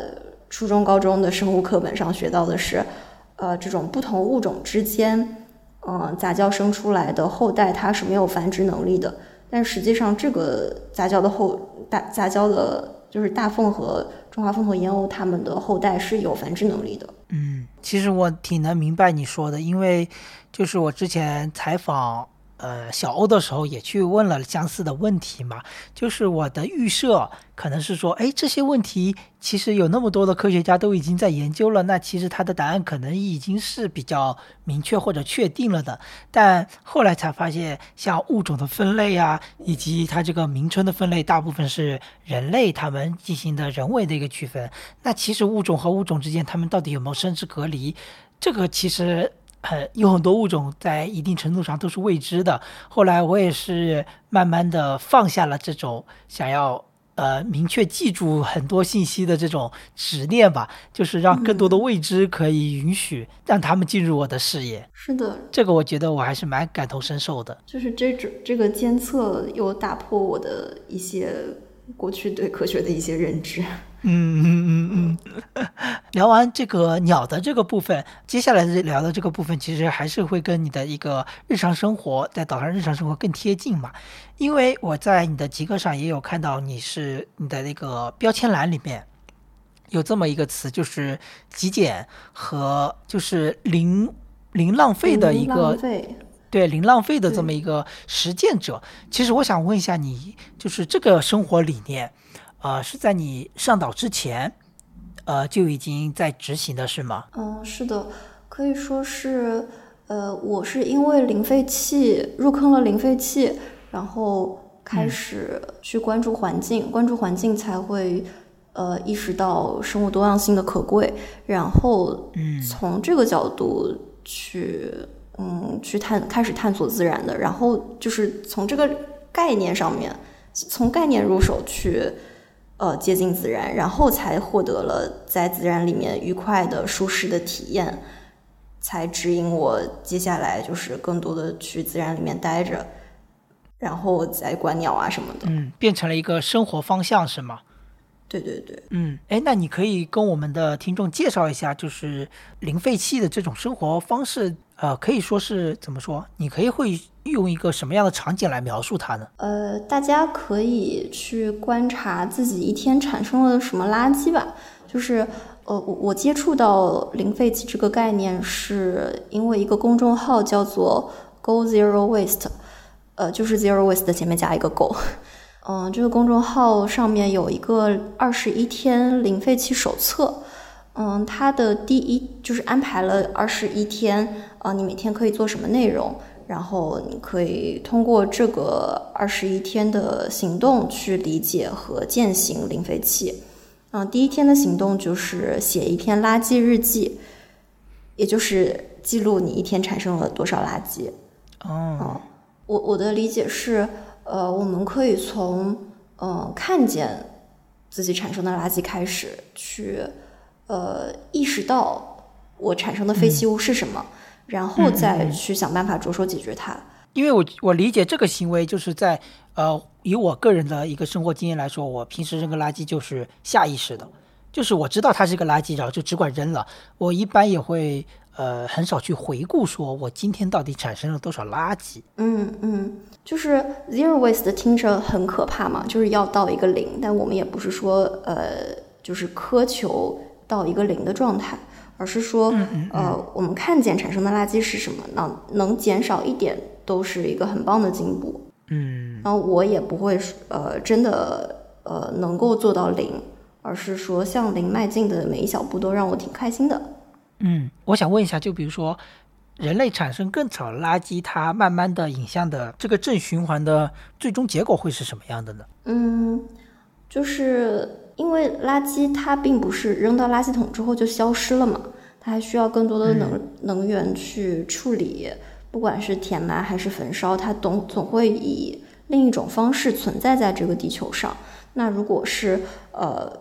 初中、高中的生物课本上学到的是，呃，这种不同物种之间。嗯，杂交生出来的后代它是没有繁殖能力的，但实际上这个杂交的后大杂交的，就是大凤和中华凤头燕鸥它们的后代是有繁殖能力的。嗯，其实我挺能明白你说的，因为就是我之前采访。呃，小欧的时候也去问了相似的问题嘛，就是我的预设可能是说，哎，这些问题其实有那么多的科学家都已经在研究了，那其实他的答案可能已经是比较明确或者确定了的。但后来才发现，像物种的分类啊，以及它这个名称的分类，大部分是人类他们进行的人为的一个区分。那其实物种和物种之间，他们到底有没有生殖隔离？这个其实。很有很多物种在一定程度上都是未知的。后来我也是慢慢的放下了这种想要呃明确记住很多信息的这种执念吧，就是让更多的未知可以允许让他们进入我的视野。是的，这个我觉得我还是蛮感同身受的。就是这种这个监测又打破我的一些过去对科学的一些认知。嗯嗯嗯嗯，聊完这个鸟的这个部分，接下来聊的这个部分，其实还是会跟你的一个日常生活在岛上日常生活更贴近嘛。因为我在你的极客上也有看到，你是你的那个标签栏里面有这么一个词，就是极简和就是零零浪费的一个对零浪费的这么一个实践者。其实我想问一下你，就是这个生活理念。呃，是在你上岛之前，呃，就已经在执行的是吗？嗯，是的，可以说是，呃，我是因为零废弃入坑了零废弃，然后开始去关注环境，关注环境才会，呃，意识到生物多样性的可贵，然后，嗯，从这个角度去，嗯，去探开始探索自然的，然后就是从这个概念上面，从概念入手去。呃，接近自然，然后才获得了在自然里面愉快的、舒适的体验，才指引我接下来就是更多的去自然里面待着，然后再观鸟啊什么的。嗯，变成了一个生活方向是吗？对对对。嗯，哎，那你可以跟我们的听众介绍一下，就是零废弃的这种生活方式，呃，可以说是怎么说？你可以会用一个什么样的场景来描述它呢？呃，大家可以去观察自己一天产生了什么垃圾吧。就是，呃，我我接触到零废弃这个概念，是因为一个公众号叫做 Go Zero Waste，呃，就是 Zero Waste 前面加一个 Go。嗯，这个公众号上面有一个二十一天零废弃手册。嗯，它的第一就是安排了二十一天，啊，你每天可以做什么内容，然后你可以通过这个二十一天的行动去理解和践行零废弃。嗯，第一天的行动就是写一篇垃圾日记，也就是记录你一天产生了多少垃圾。哦，我我的理解是。呃，我们可以从呃看见自己产生的垃圾开始，去呃意识到我产生的废弃物是什么，然后再去想办法着手解决它。因为我我理解这个行为就是在呃以我个人的一个生活经验来说，我平时扔个垃圾就是下意识的，就是我知道它是个垃圾，然后就只管扔了。我一般也会。呃，很少去回顾，说我今天到底产生了多少垃圾。嗯嗯，就是 zero waste 听着很可怕嘛，就是要到一个零，但我们也不是说呃，就是苛求到一个零的状态，而是说呃，我们看见产生的垃圾是什么，那能减少一点都是一个很棒的进步。嗯，然后我也不会呃真的呃能够做到零，而是说向零迈进的每一小步都让我挺开心的。嗯，我想问一下，就比如说，人类产生更少垃圾，它慢慢的影像的这个正循环的最终结果会是什么样的呢？嗯，就是因为垃圾它并不是扔到垃圾桶之后就消失了嘛，它还需要更多的能能源去处理，不管是填埋还是焚烧，它总总会以另一种方式存在在这个地球上。那如果是呃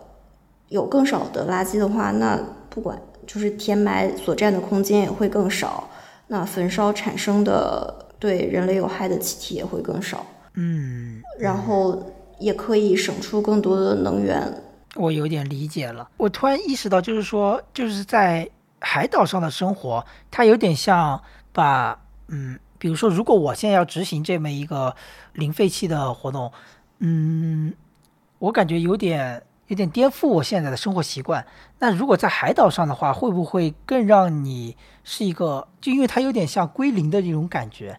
有更少的垃圾的话，那不管。就是填埋所占的空间也会更少，那焚烧产生的对人类有害的气体也会更少。嗯，然后也可以省出更多的能源。我有点理解了。我突然意识到，就是说，就是在海岛上的生活，它有点像把，嗯，比如说，如果我现在要执行这么一个零废弃的活动，嗯，我感觉有点。有点颠覆我现在的生活习惯。那如果在海岛上的话，会不会更让你是一个？就因为它有点像归零的这种感觉，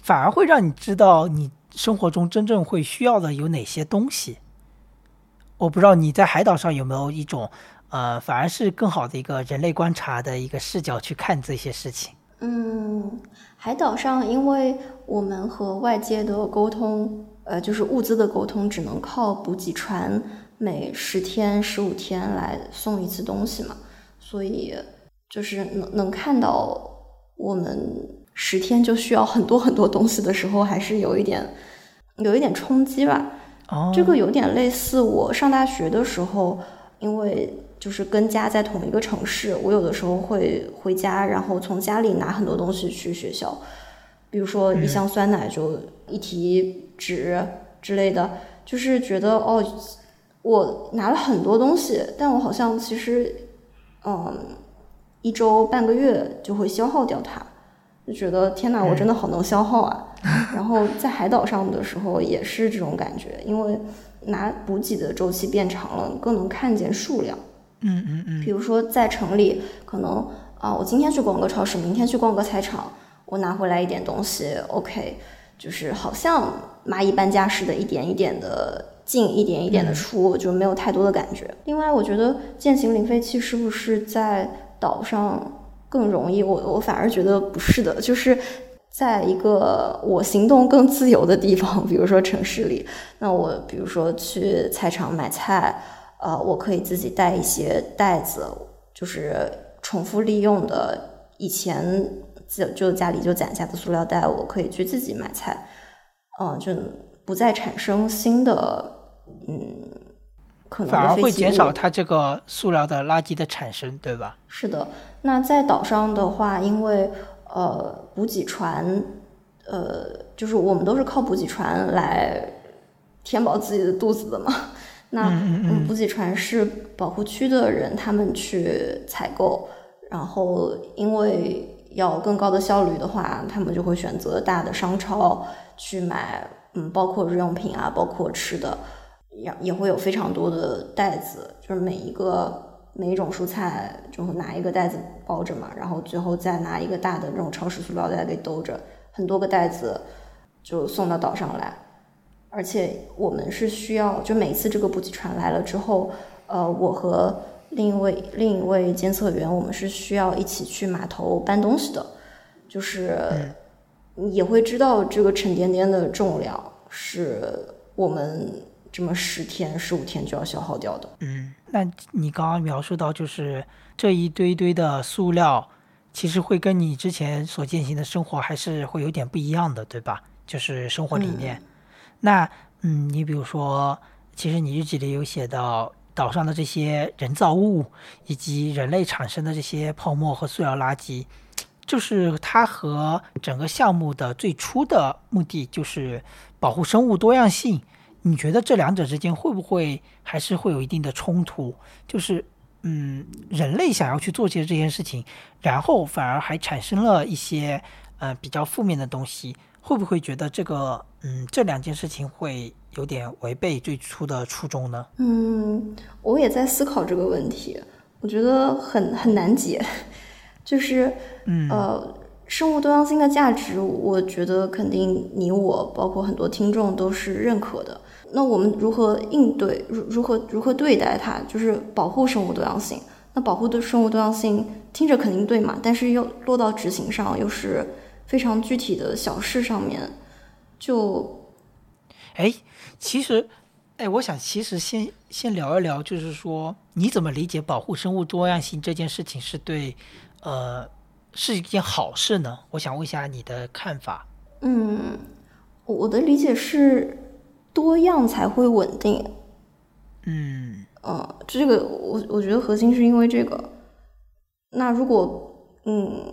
反而会让你知道你生活中真正会需要的有哪些东西。我不知道你在海岛上有没有一种，呃，反而是更好的一个人类观察的一个视角去看这些事情。嗯，海岛上，因为我们和外界的沟通，呃，就是物资的沟通，只能靠补给船。每十天、十五天来送一次东西嘛，所以就是能能看到我们十天就需要很多很多东西的时候，还是有一点有一点冲击吧。哦，这个有点类似我上大学的时候，因为就是跟家在同一个城市，我有的时候会回家，然后从家里拿很多东西去学校，比如说一箱酸奶就一提纸之类的，就是觉得哦。我拿了很多东西，但我好像其实，嗯，一周半个月就会消耗掉它，就觉得天哪，我真的好能消耗啊！然后在海岛上的时候也是这种感觉，因为拿补给的周期变长了，更能看见数量。嗯嗯嗯。比如说在城里，可能啊，我今天去逛个超市，明天去逛个菜场，我拿回来一点东西，OK，就是好像蚂蚁搬家似的，一点一点的。进一点一点的出，就没有太多的感觉。另外，我觉得践行零废弃是不是在岛上更容易？我我反而觉得不是的，就是在一个我行动更自由的地方，比如说城市里，那我比如说去菜场买菜，呃，我可以自己带一些袋子，就是重复利用的，以前就就家里就攒下的塑料袋，我可以去自己买菜，嗯，就不再产生新的。嗯，可能反而会减少它这个塑料的垃圾的产生，对吧？是的。那在岛上的话，因为呃补给船，呃就是我们都是靠补给船来填饱自己的肚子的嘛。那补给船是保护区的人他们去采购，然后因为要更高的效率的话，他们就会选择大的商超去买，嗯，包括日用品啊，包括吃的，也也会有非常多的袋子，就是每一个每一种蔬菜就拿一个袋子包着嘛，然后最后再拿一个大的那种超市塑料袋给兜着，很多个袋子就送到岛上来。而且我们是需要，就每次这个补给船来了之后，呃，我和另一位另一位监测员，我们是需要一起去码头搬东西的，就是也会知道这个沉甸甸的重量是我们这么十天十五天就要消耗掉的。嗯，那你刚刚描述到，就是这一堆堆的塑料，其实会跟你之前所践行的生活还是会有点不一样的，对吧？就是生活理念。那嗯，你比如说，其实你日记里有写到岛上的这些人造物，以及人类产生的这些泡沫和塑料垃圾，就是它和整个项目的最初的目的就是保护生物多样性。你觉得这两者之间会不会还是会有一定的冲突？就是嗯，人类想要去做些这件事情，然后反而还产生了一些呃比较负面的东西。会不会觉得这个，嗯，这两件事情会有点违背最初的初衷呢？嗯，我也在思考这个问题，我觉得很很难解。就是，嗯，呃，生物多样性的价值，我觉得肯定你我，包括很多听众都是认可的。那我们如何应对，如如何如何对待它？就是保护生物多样性。那保护的生物多样性听着肯定对嘛，但是又落到执行上又是。非常具体的小事上面，就，哎，其实，哎，我想其实先先聊一聊，就是说你怎么理解保护生物多样性这件事情是对，呃，是一件好事呢？我想问一下你的看法。嗯，我的理解是多样才会稳定。嗯，呃，这个我我觉得核心是因为这个。那如果，嗯。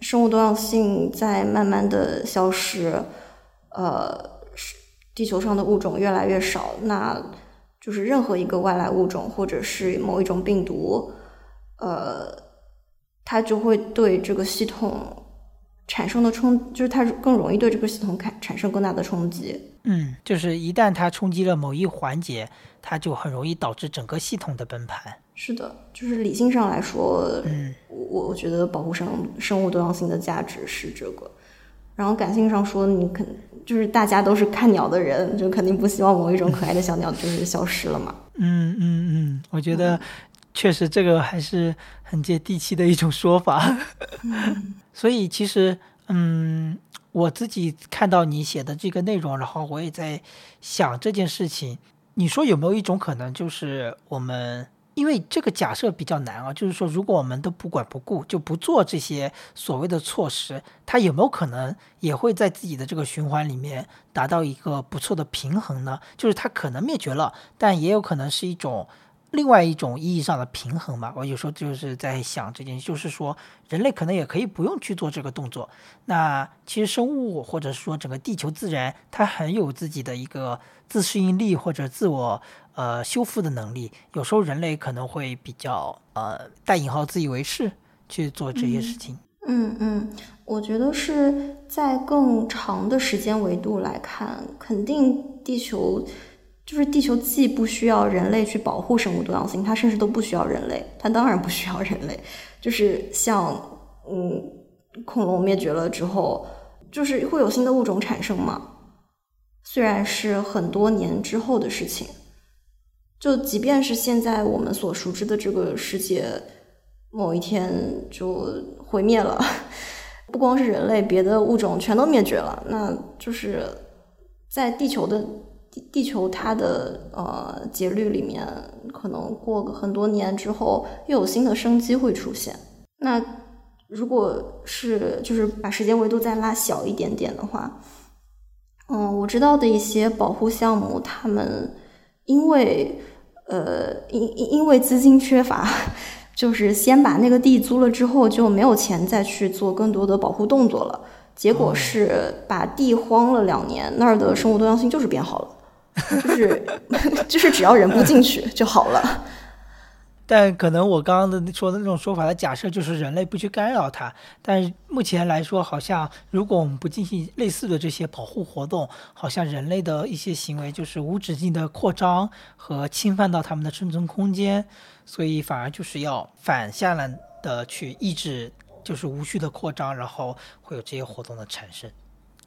生物多样性在慢慢的消失，呃，地球上的物种越来越少，那就是任何一个外来物种或者是某一种病毒，呃，它就会对这个系统产生的冲，就是它更容易对这个系统产产生更大的冲击。嗯，就是一旦它冲击了某一环节，它就很容易导致整个系统的崩盘。是的，就是理性上来说，嗯，我我觉得保护生生物多样性的价值是这个。然后感性上说，你肯就是大家都是看鸟的人，就肯定不希望某一种可爱的小鸟就是消失了嘛。嗯嗯嗯，我觉得确实这个还是很接地气的一种说法。所以其实，嗯，我自己看到你写的这个内容，然后我也在想这件事情。你说有没有一种可能，就是我们？因为这个假设比较难啊，就是说，如果我们都不管不顾，就不做这些所谓的措施，它有没有可能也会在自己的这个循环里面达到一个不错的平衡呢？就是它可能灭绝了，但也有可能是一种。另外一种意义上的平衡吧，我有时候就是在想这件，就是说人类可能也可以不用去做这个动作。那其实生物或者说整个地球自然，它很有自己的一个自适应力或者自我呃修复的能力。有时候人类可能会比较呃带引号自以为是去做这些事情。嗯嗯，我觉得是在更长的时间维度来看，肯定地球。就是地球既不需要人类去保护生物多样性，它甚至都不需要人类。它当然不需要人类。就是像，嗯，恐龙灭绝了之后，就是会有新的物种产生嘛？虽然是很多年之后的事情，就即便是现在我们所熟知的这个世界，某一天就毁灭了，不光是人类，别的物种全都灭绝了，那就是在地球的。地地球它的呃节律里面，可能过个很多年之后，又有新的生机会出现。那如果是就是把时间维度再拉小一点点的话，嗯，我知道的一些保护项目，他们因为呃因因因为资金缺乏，就是先把那个地租了之后，就没有钱再去做更多的保护动作了。结果是把地荒了两年，那儿的生物多样性就是变好了。就是就是，只要人不进去就好了。但可能我刚刚的说的那种说法的假设就是人类不去干扰它。但是目前来说，好像如果我们不进行类似的这些保护活动，好像人类的一些行为就是无止境的扩张和侵犯到他们的生存空间，所以反而就是要反下来的去抑制，就是无序的扩张，然后会有这些活动的产生。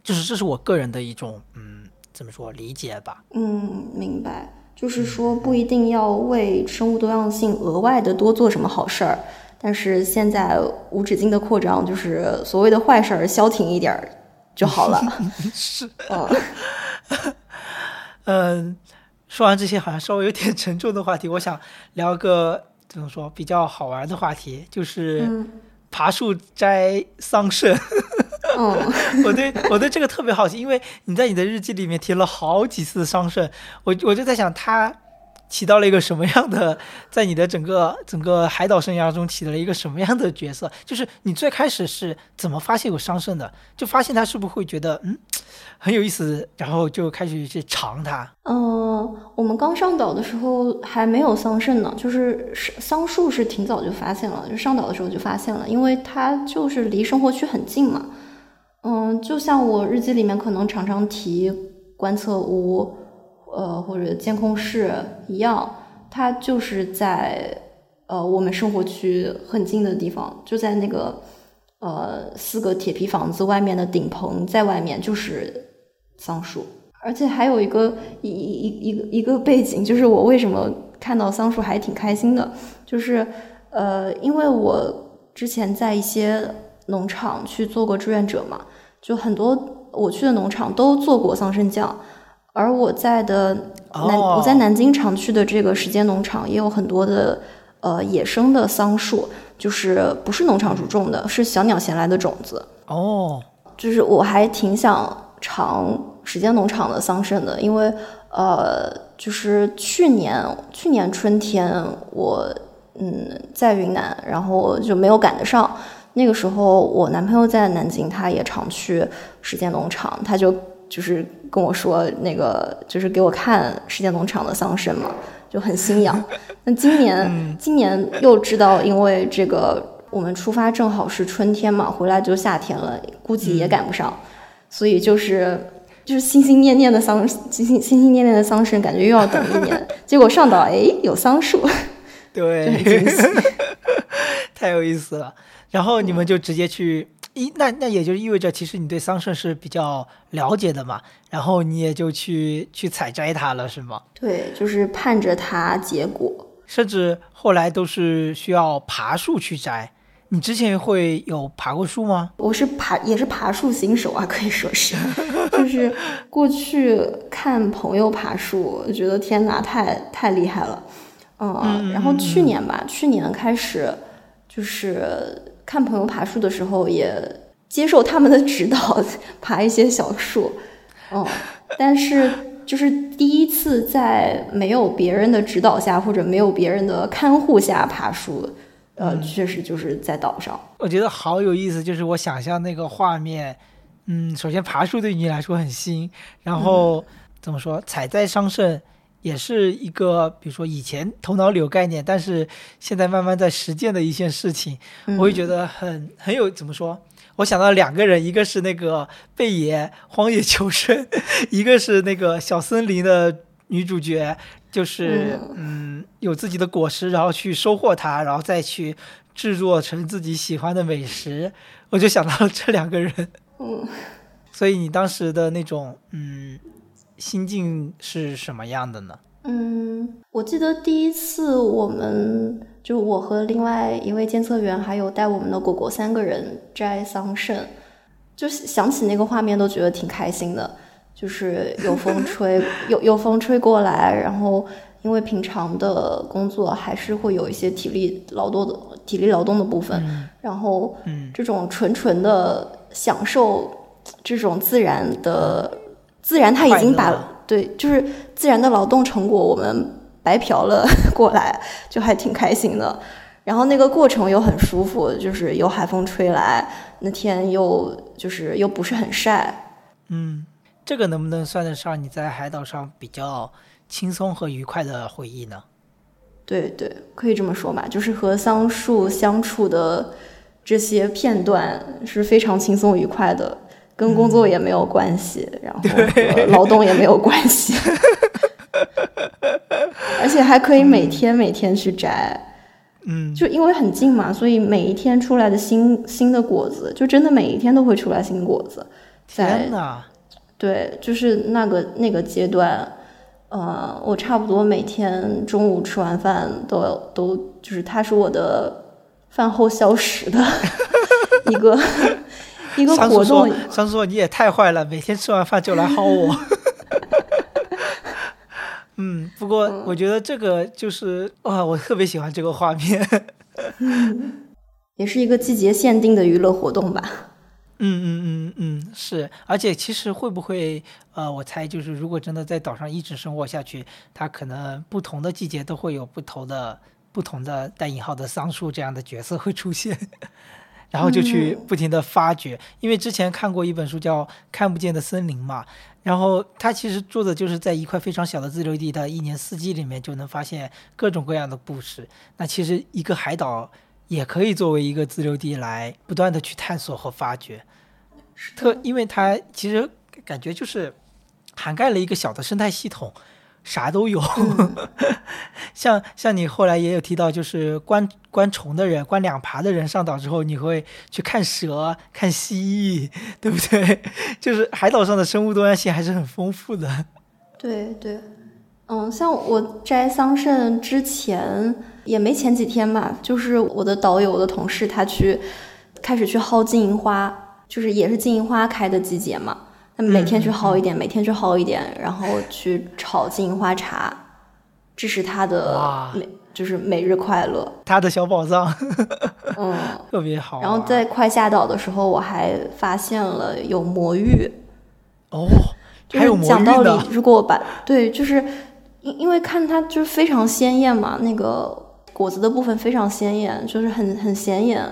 就是这是我个人的一种嗯，怎么说理解吧？嗯，明白。就是说，不一定要为生物多样性额外的多做什么好事儿，但是现在无止境的扩张，就是所谓的坏事儿，消停一点儿就好了。是，嗯，说完这些好像稍微有点沉重的话题，我想聊个怎么说比较好玩的话题，就是爬树摘桑葚。嗯，我对我对这个特别好奇，因为你在你的日记里面提了好几次桑葚，我我就在想它起到了一个什么样的，在你的整个整个海岛生涯中起了一个什么样的角色？就是你最开始是怎么发现有桑葚的？就发现它是不是会觉得嗯很有意思，然后就开始去尝它？嗯，我们刚上岛的时候还没有桑葚呢，就是桑树是挺早就发现了，就上岛的时候就发现了，因为它就是离生活区很近嘛。嗯，就像我日记里面可能常常提观测屋，呃，或者监控室一样，它就是在呃我们生活区很近的地方，就在那个呃四个铁皮房子外面的顶棚，在外面就是桑树，而且还有一个一一一个一个背景，就是我为什么看到桑树还挺开心的，就是呃，因为我之前在一些。农场去做过志愿者嘛？就很多我去的农场都做过桑葚酱，而我在的南我在南京常去的这个时间农场也有很多的呃野生的桑树，就是不是农场主种的，是小鸟衔来的种子。哦，就是我还挺想尝时间农场的桑葚的，因为呃，就是去年去年春天我嗯在云南，然后就没有赶得上。那个时候，我男朋友在南京，他也常去时间农场，他就就是跟我说，那个就是给我看时间农场的桑葚嘛，就很心痒。那今年，今年又知道，因为这个我们出发正好是春天嘛，回来就夏天了，估计也赶不上，所以就是就是心心念念的桑，心心心心念念的桑葚，感觉又要等一年。结果上岛，哎，有桑树，对，很惊喜，太有意思了。然后你们就直接去一那那也就意味着其实你对桑葚是比较了解的嘛，然后你也就去去采摘它了是吗？对，就是盼着它结果，甚至后来都是需要爬树去摘。你之前会有爬过树吗？我是爬也是爬树新手啊，可以说是，就是过去看朋友爬树，觉得天哪，太太厉害了，嗯，然后去年吧，去年开始就是。看朋友爬树的时候，也接受他们的指导，爬一些小树。哦，但是就是第一次在没有别人的指导下，或者没有别人的看护下爬树，呃，确实就是在岛上。我觉得好有意思，就是我想象那个画面。嗯，首先爬树对你来说很新，然后怎么说，采摘桑葚。也是一个，比如说以前头脑里有概念，但是现在慢慢在实践的一件事情，我会觉得很很有怎么说？我想到两个人，一个是那个贝爷荒野求生，一个是那个小森林的女主角，就是嗯有自己的果实，然后去收获它，然后再去制作成自己喜欢的美食。我就想到了这两个人。嗯，所以你当时的那种嗯。心境是什么样的呢？嗯，我记得第一次我们就我和另外一位监测员，还有带我们的果果三个人摘桑葚，就想起那个画面都觉得挺开心的。就是有风吹，有有风吹过来，然后因为平常的工作还是会有一些体力劳动的体力劳动的部分，然后这种纯纯的享受这种自然的。自然，他已经把对，就是自然的劳动成果，我们白嫖了过来，就还挺开心的。然后那个过程又很舒服，就是有海风吹来，那天又就是又不是很晒。嗯，这个能不能算得上你在海岛上比较轻松和愉快的回忆呢？对对，可以这么说吧，就是和桑树相处的这些片段是非常轻松愉快的，跟工作也没有关系，然后和劳动也没有关系，而且还可以每天每天去摘，嗯，就因为很近嘛，所以每一天出来的新新的果子，就真的每一天都会出来新果子。在对，就是那个那个阶段，呃，我差不多每天中午吃完饭都都就是它是我的饭后消食的一个一个桑活动树说，，桑树说你也太坏了，每天吃完饭就来薅我。嗯，不过我觉得这个就是哇，我特别喜欢这个画面。也是一个季节限定的娱乐活动吧。嗯嗯嗯嗯，是，而且其实会不会呃，我猜就是如果真的在岛上一直生活下去，它可能不同的季节都会有不同的不同的带引号的桑树这样的角色会出现，然后就去不停的发掘。因为之前看过一本书叫《看不见的森林》嘛，然后它其实做的就是在一块非常小的自留地他一年四季里面就能发现各种各样的故事。那其实一个海岛也可以作为一个自留地来不断的去探索和发掘。特，因为它其实感觉就是涵盖了一个小的生态系统，啥都有。像像你后来也有提到，就是观观虫的人、观两爬的人上岛之后，你会去看蛇、看蜥蜴，对不对？就是海岛上的生物多样性还是很丰富的。对对，嗯，像我摘桑葚之前也没前几天吧，就是我的导游、我的同事他去开始去薅金银花。就是也是金银花开的季节嘛，每天去薅一点，每天去薅一点，然后去炒金银花茶，这是他的每就是每日快乐，他的小宝藏，嗯，特别好。然后在快下岛的时候，我还发现了有魔芋，哦，还有魔讲道理，如果把对，就是因因为看它就是非常鲜艳嘛，那个果子的部分非常鲜艳，就是很很显眼，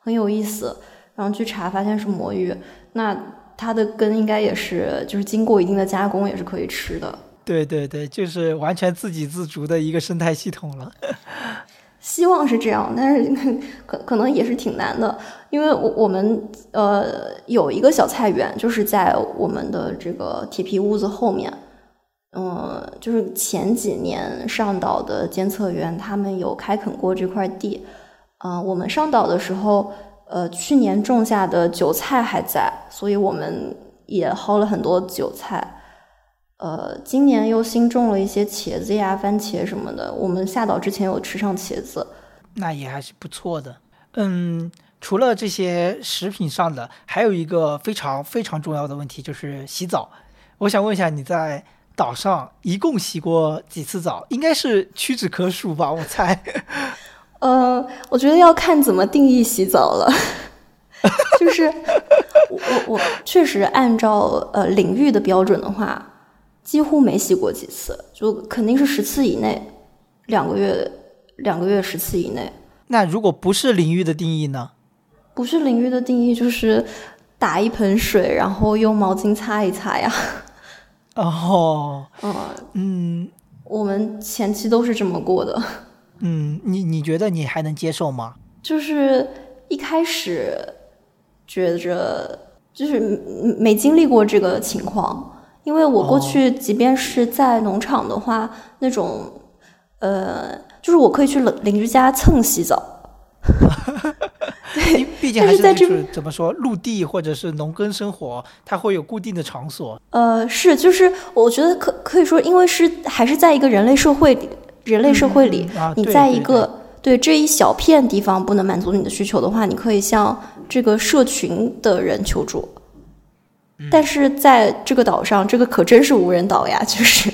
很有意思。然后去查，发现是魔芋，那它的根应该也是，就是经过一定的加工，也是可以吃的。对对对，就是完全自给自足的一个生态系统了。希望是这样，但是可可能也是挺难的，因为我我们呃有一个小菜园，就是在我们的这个铁皮屋子后面，嗯，就是前几年上岛的监测员他们有开垦过这块地，啊、我们上岛的时候。呃，去年种下的韭菜还在，所以我们也薅了很多韭菜。呃，今年又新种了一些茄子呀、番茄什么的。我们下岛之前有吃上茄子，那也还是不错的。嗯，除了这些食品上的，还有一个非常非常重要的问题就是洗澡。我想问一下，你在岛上一共洗过几次澡？应该是屈指可数吧？我猜。呃，我觉得要看怎么定义洗澡了。就是我我确实按照呃领域的标准的话，几乎没洗过几次，就肯定是十次以内，两个月两个月十次以内。那如果不是领域的定义呢？不是领域的定义，就是打一盆水，然后用毛巾擦一擦呀。哦，嗯嗯我们前期都是这么过的。嗯，你你觉得你还能接受吗？就是一开始觉着就是没经历过这个情况，因为我过去即便是在农场的话，那种呃，就是我可以去邻邻居家蹭洗澡。对，毕竟还是在这就是怎么说，陆地或者是农耕生活，它会有固定的场所。呃，是，就是我觉得可可以说，因为是还是在一个人类社会里，人类社会里，嗯啊你在一个对这一小片地方不能满足你的需求的话，你可以向这个社群的人求助。嗯但是在这个岛上，这个可真是无人岛呀，就是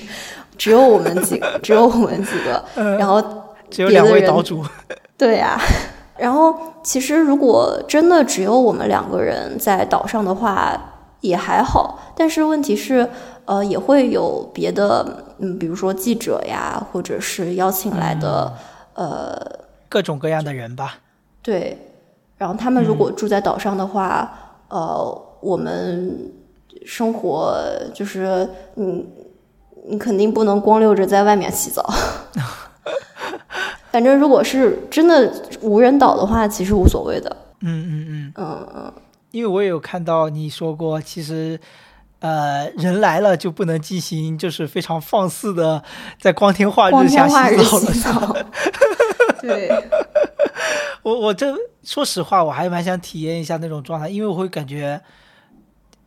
只有我们几个，只有我们几个，然后只有两位岛主。对呀、然后其实如果真的只有我们两个人在岛上的话，也还好。但是问题是，呃，也会有别的，嗯，比如说记者呀，或者是邀请来的，呃，各种各样的人吧。对。然后他们如果住在岛上的话，呃，我们生活就是，嗯，你肯定不能光溜着在外面洗澡。反正如果是真的无人岛的话，其实无所谓的。嗯嗯嗯，嗯嗯，因为我也有看到你说过，其实。呃，人来了就不能进行，就是非常放肆的在光天化日下洗澡了。对，我我这说实话，我还蛮想体验一下那种状态，因为我会感觉，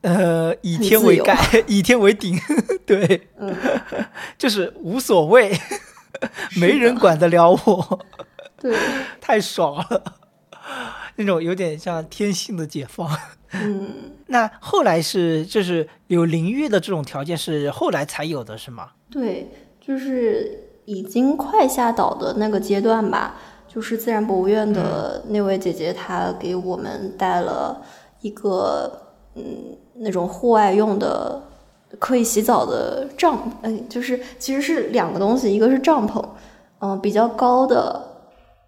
呃，以天为盖，以天为顶，对，嗯，就是无所谓，没人管得了我，对，太爽了，那种有点像天性的解放。嗯，那后来是就是有淋浴的这种条件是后来才有的，是吗？对，就是已经快下岛的那个阶段吧。就是自然博物院的那位姐姐，她给我们带了一个嗯那种户外用的可以洗澡的帐，嗯，就是其实是两个东西，一个是帐篷，嗯，比较高的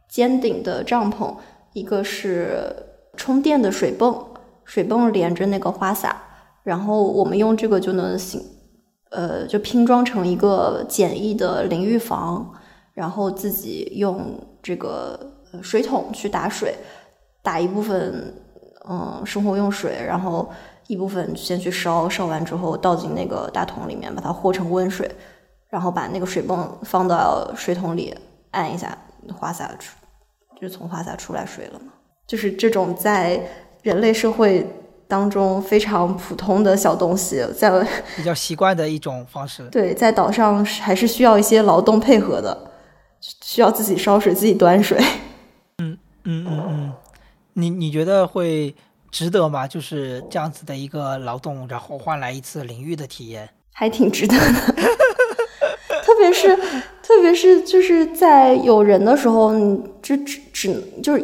尖顶的帐篷，一个是充电的水泵。水泵连着那个花洒，然后我们用这个就能行，呃，就拼装成一个简易的淋浴房，然后自己用这个水桶去打水，打一部分嗯生活用水，然后一部分先去烧，烧完之后倒进那个大桶里面，把它和成温水，然后把那个水泵放到水桶里，按一下花洒出，就从花洒出来水了嘛，就是这种在。人类社会当中非常普通的小东西，在比较习惯的一种方式。对，在岛上还是需要一些劳动配合的，需要自己烧水、自己端水。嗯嗯嗯嗯，你你觉得会值得吗？就是这样子的一个劳动，然后换来一次淋浴的体验，还挺值得的。特别是特别是就是在有人的时候，你就只只就是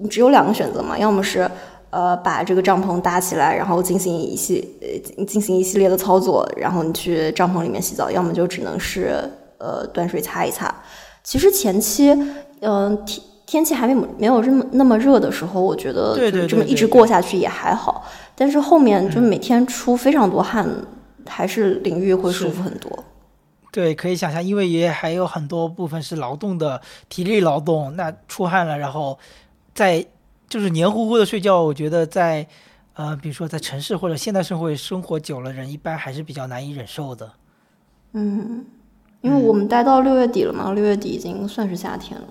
你只有两个选择嘛，要么是。呃，把这个帐篷搭起来，然后进行一系呃进行一系列的操作，然后你去帐篷里面洗澡，要么就只能是呃端水擦一擦。其实前期，嗯天天气还没没有这么那么热的时候，我觉得就这么一直过下去也还好。但是后面就每天出非常多汗，还是淋浴会舒服很多。对，可以想象，因为也还有很多部分是劳动的体力劳动，那出汗了，然后在。就是黏糊糊的睡觉，我觉得在，呃，比如说在城市或者现代社会生活久了，人一般还是比较难以忍受的。嗯，因为我们待到六月底了嘛，六月底已经算是夏天了。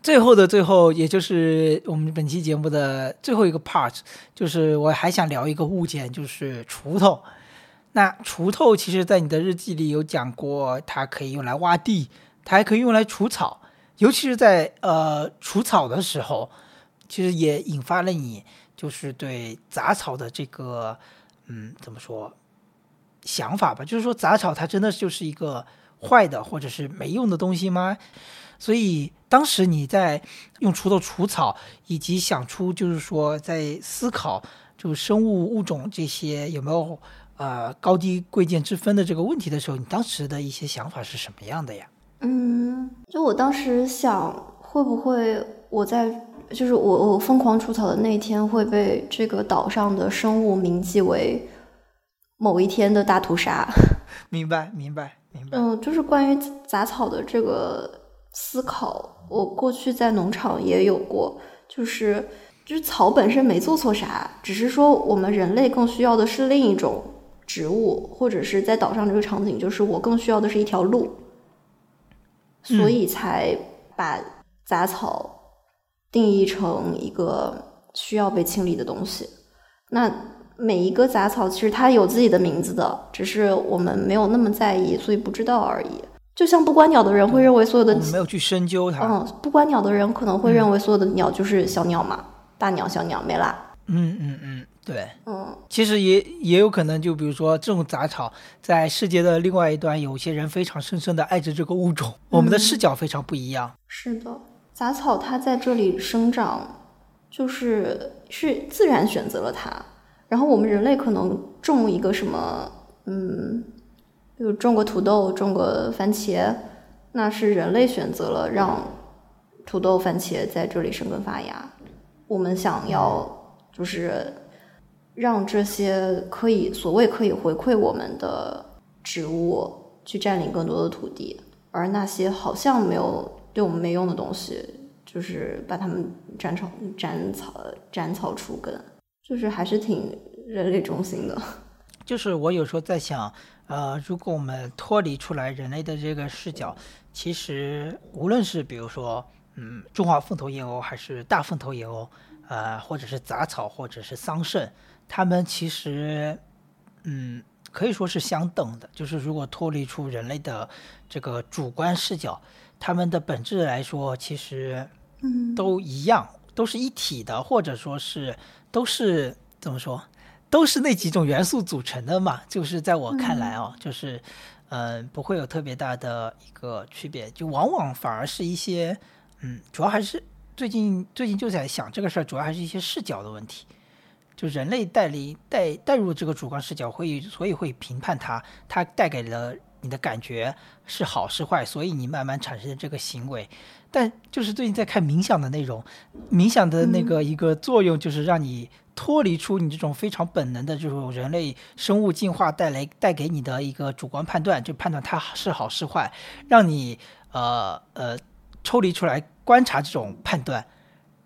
最后的最后，也就是我们本期节目的最后一个 part，就是我还想聊一个物件，就是锄头。那锄头其实，在你的日记里有讲过，它可以用来挖地，它还可以用来除草。尤其是在呃除草的时候，其实也引发了你就是对杂草的这个嗯怎么说想法吧？就是说杂草它真的就是一个坏的或者是没用的东西吗？所以当时你在用锄头除草，以及想出就是说在思考就是生物物种这些有没有呃高低贵贱之分的这个问题的时候，你当时的一些想法是什么样的呀？嗯，就我当时想，会不会我在就是我我疯狂除草的那一天会被这个岛上的生物铭记为某一天的大屠杀？明白，明白，明白。嗯，就是关于杂草的这个思考，我过去在农场也有过，就是就是草本身没做错啥，只是说我们人类更需要的是另一种植物，或者是在岛上这个场景，就是我更需要的是一条路。所以才把杂草定义成一个需要被清理的东西。那每一个杂草其实它有自己的名字的，只是我们没有那么在意，所以不知道而已。就像不观鸟的人会认为所有的没有去深究它。嗯，不观鸟的人可能会认为所有的鸟就是小鸟嘛，大鸟、小鸟没啦。嗯嗯嗯。对，嗯，其实也也有可能，就比如说这种杂草，在世界的另外一端，有些人非常深深的爱着这个物种，我们的视角非常不一样。是的，杂草它在这里生长，就是是自然选择了它，然后我们人类可能种一个什么，嗯，比如种个土豆，种个番茄，那是人类选择了让土豆、番茄在这里生根发芽，我们想要就是。让这些可以所谓可以回馈我们的植物去占领更多的土地，而那些好像没有对我们没用的东西，就是把它们斩草斩草斩草除根，就是还是挺人类中心的。就是我有时候在想，呃，如果我们脱离出来人类的这个视角，其实无论是比如说，嗯，中华凤头燕鸥还是大凤头燕鸥，呃，或者是杂草，或者是桑葚，它们其实，嗯，可以说是相等的。就是如果脱离出人类的这个主观视角，他们的本质来说，其实，嗯，都一样，都是一体的，或者说是都是怎么说？都是那几种元素组成的嘛，就是在我看来哦，就是，嗯，不会有特别大的一个区别，就往往反而是一些，嗯，主要还是最近最近就在想这个事儿，主要还是一些视角的问题，就人类带离带带入这个主观视角，会所以会评判它，它带给了你的感觉是好是坏，所以你慢慢产生的这个行为，但就是最近在看冥想的内容，冥想的那个一个作用就是让你。脱离出你这种非常本能的这种人类生物进化带来带给你的一个主观判断，就判断它是好是坏，让你呃呃抽离出来观察这种判断，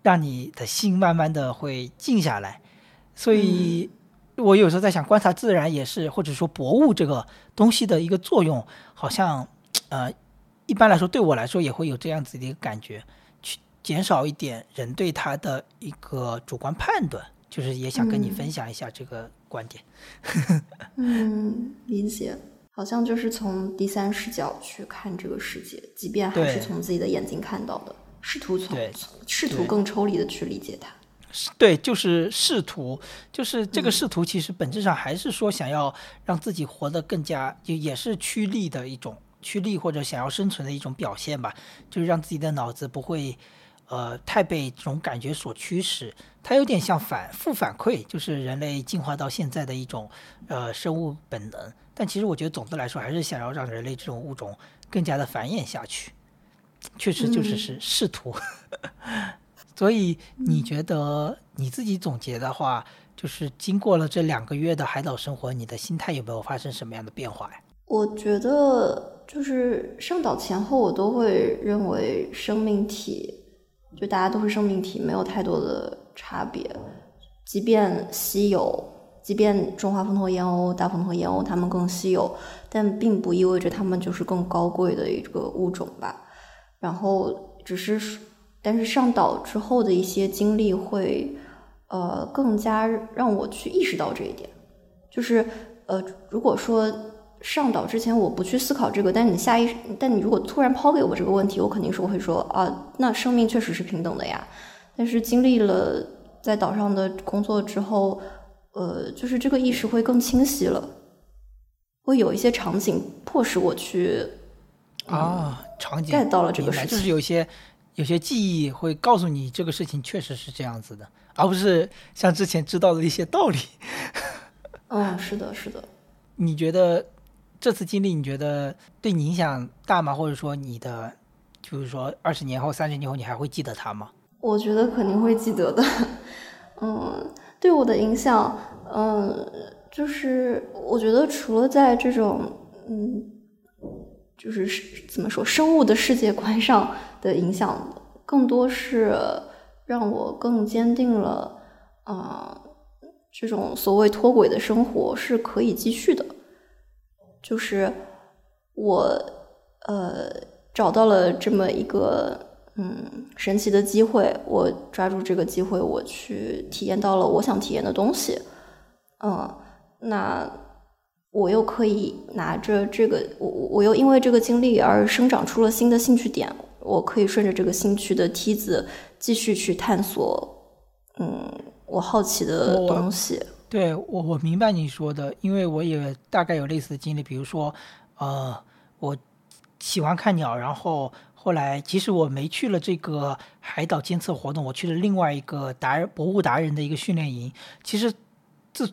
让你的心慢慢的会静下来。所以，我有时候在想，观察自然也是或者说博物这个东西的一个作用，好像呃一般来说对我来说也会有这样子的一个感觉，去减少一点人对它的一个主观判断。就是也想跟你分享一下这个观点。嗯，理解。好像就是从第三视角去看这个世界，即便还是从自己的眼睛看到的，试图从试图更抽离的去理解它。对，就是试图，就是这个试图，其实本质上还是说想要让自己活得更加，就也是趋利的一种趋利或者想要生存的一种表现吧。就是让自己的脑子不会。呃，太被这种感觉所驱使，它有点像反负反馈，就是人类进化到现在的一种呃生物本能。但其实我觉得总的来说，还是想要让人类这种物种更加的繁衍下去，确实就是是试图。所以你觉得你自己总结的话，就是经过了这两个月的海岛生活，你的心态有没有发生什么样的变化呀？我觉得就是上岛前后，我都会认为生命体。就大家都是生命体，没有太多的差别。即便稀有，即便中华凤头燕鸥、大凤头燕鸥它们更稀有，但并不意味着它们就是更高贵的一个物种吧。然后只是，但是上岛之后的一些经历会，呃，更加让我去意识到这一点。就是，呃，如果说。上岛之前我不去思考这个，但你下意识，但你如果突然抛给我这个问题，我肯定是会说啊，那生命确实是平等的呀。但是经历了在岛上的工作之后，呃，就是这个意识会更清晰了，会有一些场景迫使我去啊，场景 get 到了这个事情，就是有些有些记忆会告诉你这个事情确实是这样子的，而不是像之前知道的一些道理。嗯，是的，是的。你觉得？这次经历你觉得对你影响大吗？或者说你的，就是说二十年后、三十年后你还会记得它吗？我觉得肯定会记得的。嗯，对我的影响，嗯，就是我觉得除了在这种，嗯，就是怎么说生物的世界观上的影响，更多是让我更坚定了，啊，这种所谓脱轨的生活是可以继续的。就是我呃找到了这么一个嗯神奇的机会，我抓住这个机会，我去体验到了我想体验的东西，嗯，那我又可以拿着这个，我我又因为这个经历而生长出了新的兴趣点，我可以顺着这个兴趣的梯子继续去探索，嗯，我好奇的东西。对我，我明白你说的，因为我也大概有类似的经历。比如说，呃，我喜欢看鸟，然后后来即使我没去了这个海岛监测活动，我去了另外一个达人博物达人的一个训练营。其实自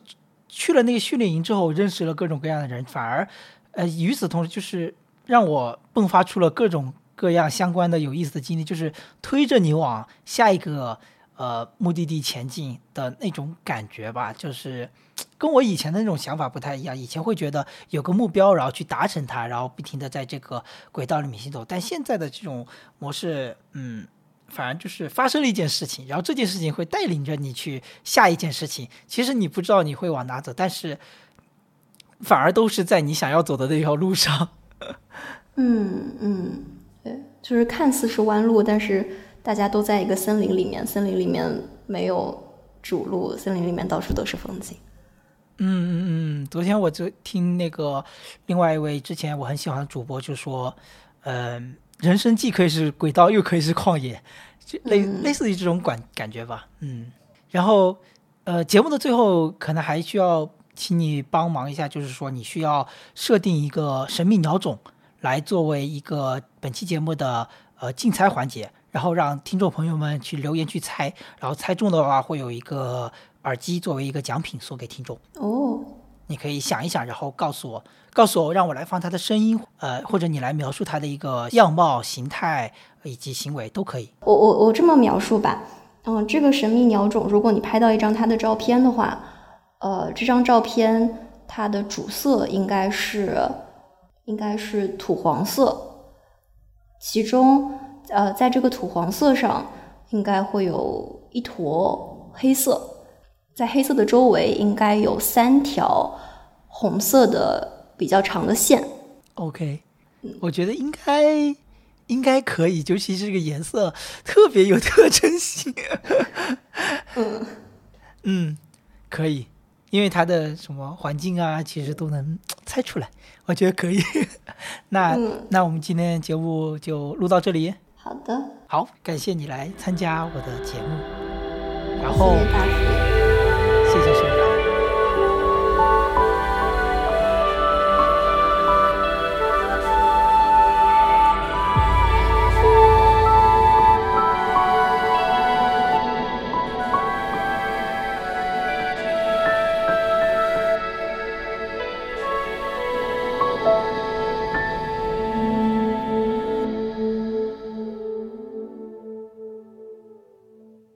去了那个训练营之后，认识了各种各样的人，反而呃与此同时，就是让我迸发出了各种各样相关的有意思的经历，就是推着你往下一个。呃目的地前进的那种感觉吧，就是跟我以前的那种想法不太一样。以前会觉得有个目标，然后去达成它，然后不停的在这个轨道里面行走。但现在的这种模式，嗯，反而就是发生了一件事情，然后这件事情会带领着你去下一件事情。其实你不知道你会往哪走，但是反而都是在你想要走的那条路上。嗯嗯，对，就是看似是弯路，但是大家都在一个森林里面，森林里面没有主路，森林里面到处都是风景。嗯嗯嗯，昨天我就听那个另外一位之前我很喜欢的主播就说，嗯，人生既可以是轨道，又可以是旷野，就类类似于这种感感觉吧。嗯，然后呃，节目的最后可能还需要请你帮忙一下，就是说你需要设定一个神秘鸟种。来作为一个本期节目的呃竞猜环节，然后让听众朋友们去留言去猜，然后猜中的话会有一个耳机作为一个奖品送给听众。哦，你可以想一想，然后告诉我，告诉我，让我来放他的声音，呃，或者你来描述他的一个样貌、形态以及行为都可以。我我我这么描述吧，嗯，这个神秘鸟种，如果你拍到一张它的照片的话，呃，这张照片它的主色应该是。应该是土黄色，其中，呃，在这个土黄色上，应该会有一坨黑色，在黑色的周围应该有三条红色的比较长的线。OK，我觉得应该应该可以，尤其是这个颜色特别有特征性。嗯嗯，可以。因为它的什么环境啊，其实都能猜出来，我觉得可以。那那我们今天节目就录到这里。好的，好，感谢你来参加我的节目。然后，谢谢大谢谢收看。